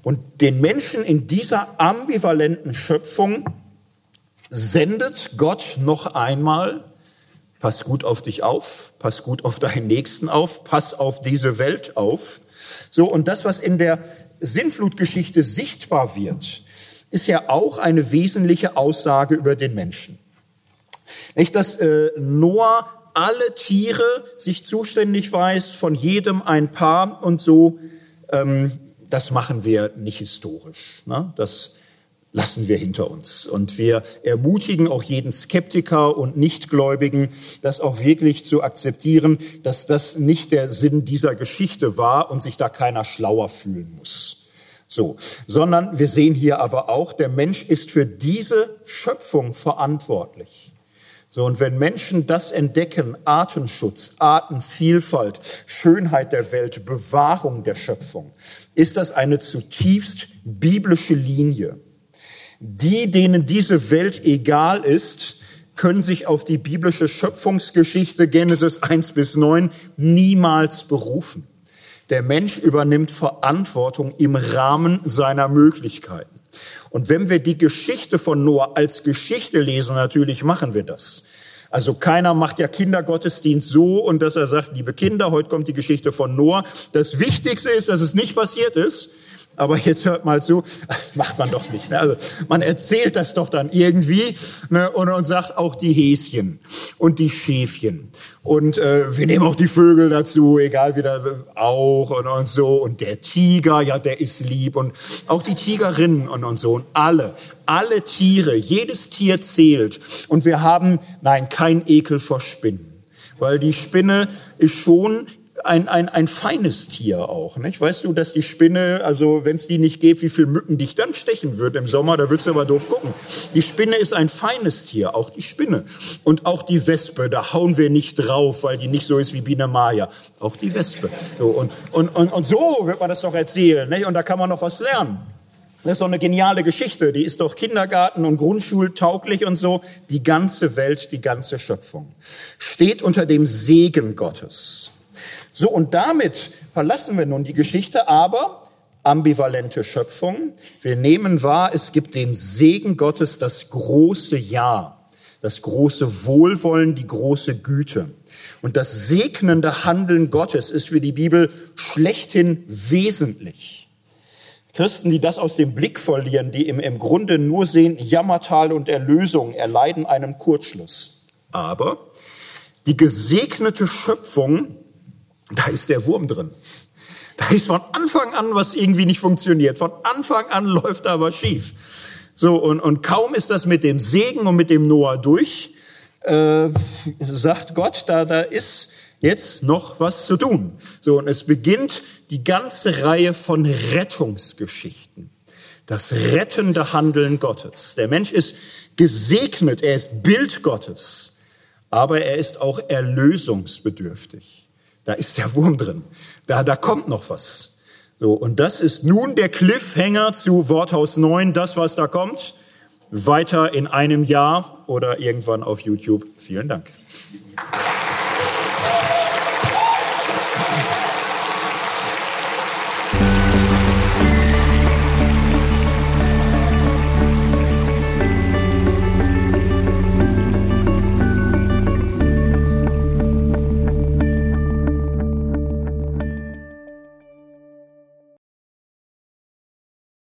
Und den Menschen in dieser ambivalenten Schöpfung sendet Gott noch einmal, pass gut auf dich auf, pass gut auf deinen Nächsten auf, pass auf diese Welt auf. So, und das, was in der Sinnflutgeschichte sichtbar wird, ist ja auch eine wesentliche Aussage über den Menschen. Nicht, dass äh, Noah alle Tiere sich zuständig weiß, von jedem ein Paar und so, ähm, das machen wir nicht historisch. Ne? Das lassen wir hinter uns. Und wir ermutigen auch jeden Skeptiker und Nichtgläubigen, das auch wirklich zu akzeptieren, dass das nicht der Sinn dieser Geschichte war und sich da keiner schlauer fühlen muss. So, sondern wir sehen hier aber auch, der Mensch ist für diese Schöpfung verantwortlich. So, und wenn Menschen das entdecken, Artenschutz, Artenvielfalt, Schönheit der Welt, Bewahrung der Schöpfung, ist das eine zutiefst biblische Linie. Die, denen diese Welt egal ist, können sich auf die biblische Schöpfungsgeschichte Genesis 1 bis 9 niemals berufen. Der Mensch übernimmt Verantwortung im Rahmen seiner Möglichkeiten. Und wenn wir die Geschichte von Noah als Geschichte lesen, natürlich machen wir das. Also keiner macht ja Kindergottesdienst so und dass er sagt, liebe Kinder, heute kommt die Geschichte von Noah. Das Wichtigste ist, dass es nicht passiert ist, aber jetzt hört mal zu, macht man doch nicht. Ne? Also man erzählt das doch dann irgendwie ne? und, und sagt auch die Häschen und die Schäfchen. Und äh, wir nehmen auch die Vögel dazu, egal wie da auch und, und so. Und der Tiger, ja, der ist lieb. Und auch die Tigerinnen und, und so. Und alle, alle Tiere, jedes Tier zählt. Und wir haben, nein, kein Ekel vor Spinnen. Weil die Spinne ist schon ein, ein, ein feines Tier auch. Nicht? Weißt du, dass die Spinne, also wenn es die nicht gibt, wie viel Mücken dich dann stechen wird im Sommer, da würdest du aber doof gucken. Die Spinne ist ein feines Tier, auch die Spinne. Und auch die Wespe, da hauen wir nicht drauf, weil die nicht so ist wie Biene Maya. Auch die Wespe. So, und, und, und, und so wird man das doch erzählen. Nicht? Und da kann man noch was lernen. Das ist doch eine geniale Geschichte. Die ist doch Kindergarten und Grundschultauglich und so. Die ganze Welt, die ganze Schöpfung steht unter dem Segen Gottes. So, und damit verlassen wir nun die Geschichte, aber ambivalente Schöpfung. Wir nehmen wahr, es gibt den Segen Gottes, das große Ja, das große Wohlwollen, die große Güte. Und das segnende Handeln Gottes ist für die Bibel schlechthin wesentlich. Christen, die das aus dem Blick verlieren, die im, im Grunde nur sehen, Jammertal und Erlösung, erleiden einen Kurzschluss. Aber die gesegnete Schöpfung, da ist der Wurm drin. Da ist von Anfang an was irgendwie nicht funktioniert. Von Anfang an läuft da was schief. So, und, und kaum ist das mit dem Segen und mit dem Noah durch, äh, sagt Gott, da, da ist jetzt noch was zu tun. So, und es beginnt die ganze Reihe von Rettungsgeschichten. Das rettende Handeln Gottes. Der Mensch ist gesegnet, er ist Bild Gottes, aber er ist auch erlösungsbedürftig. Da ist der Wurm drin. Da, da kommt noch was. So, und das ist nun der Cliffhanger zu Worthaus 9, das, was da kommt. Weiter in einem Jahr oder irgendwann auf YouTube. Vielen Dank.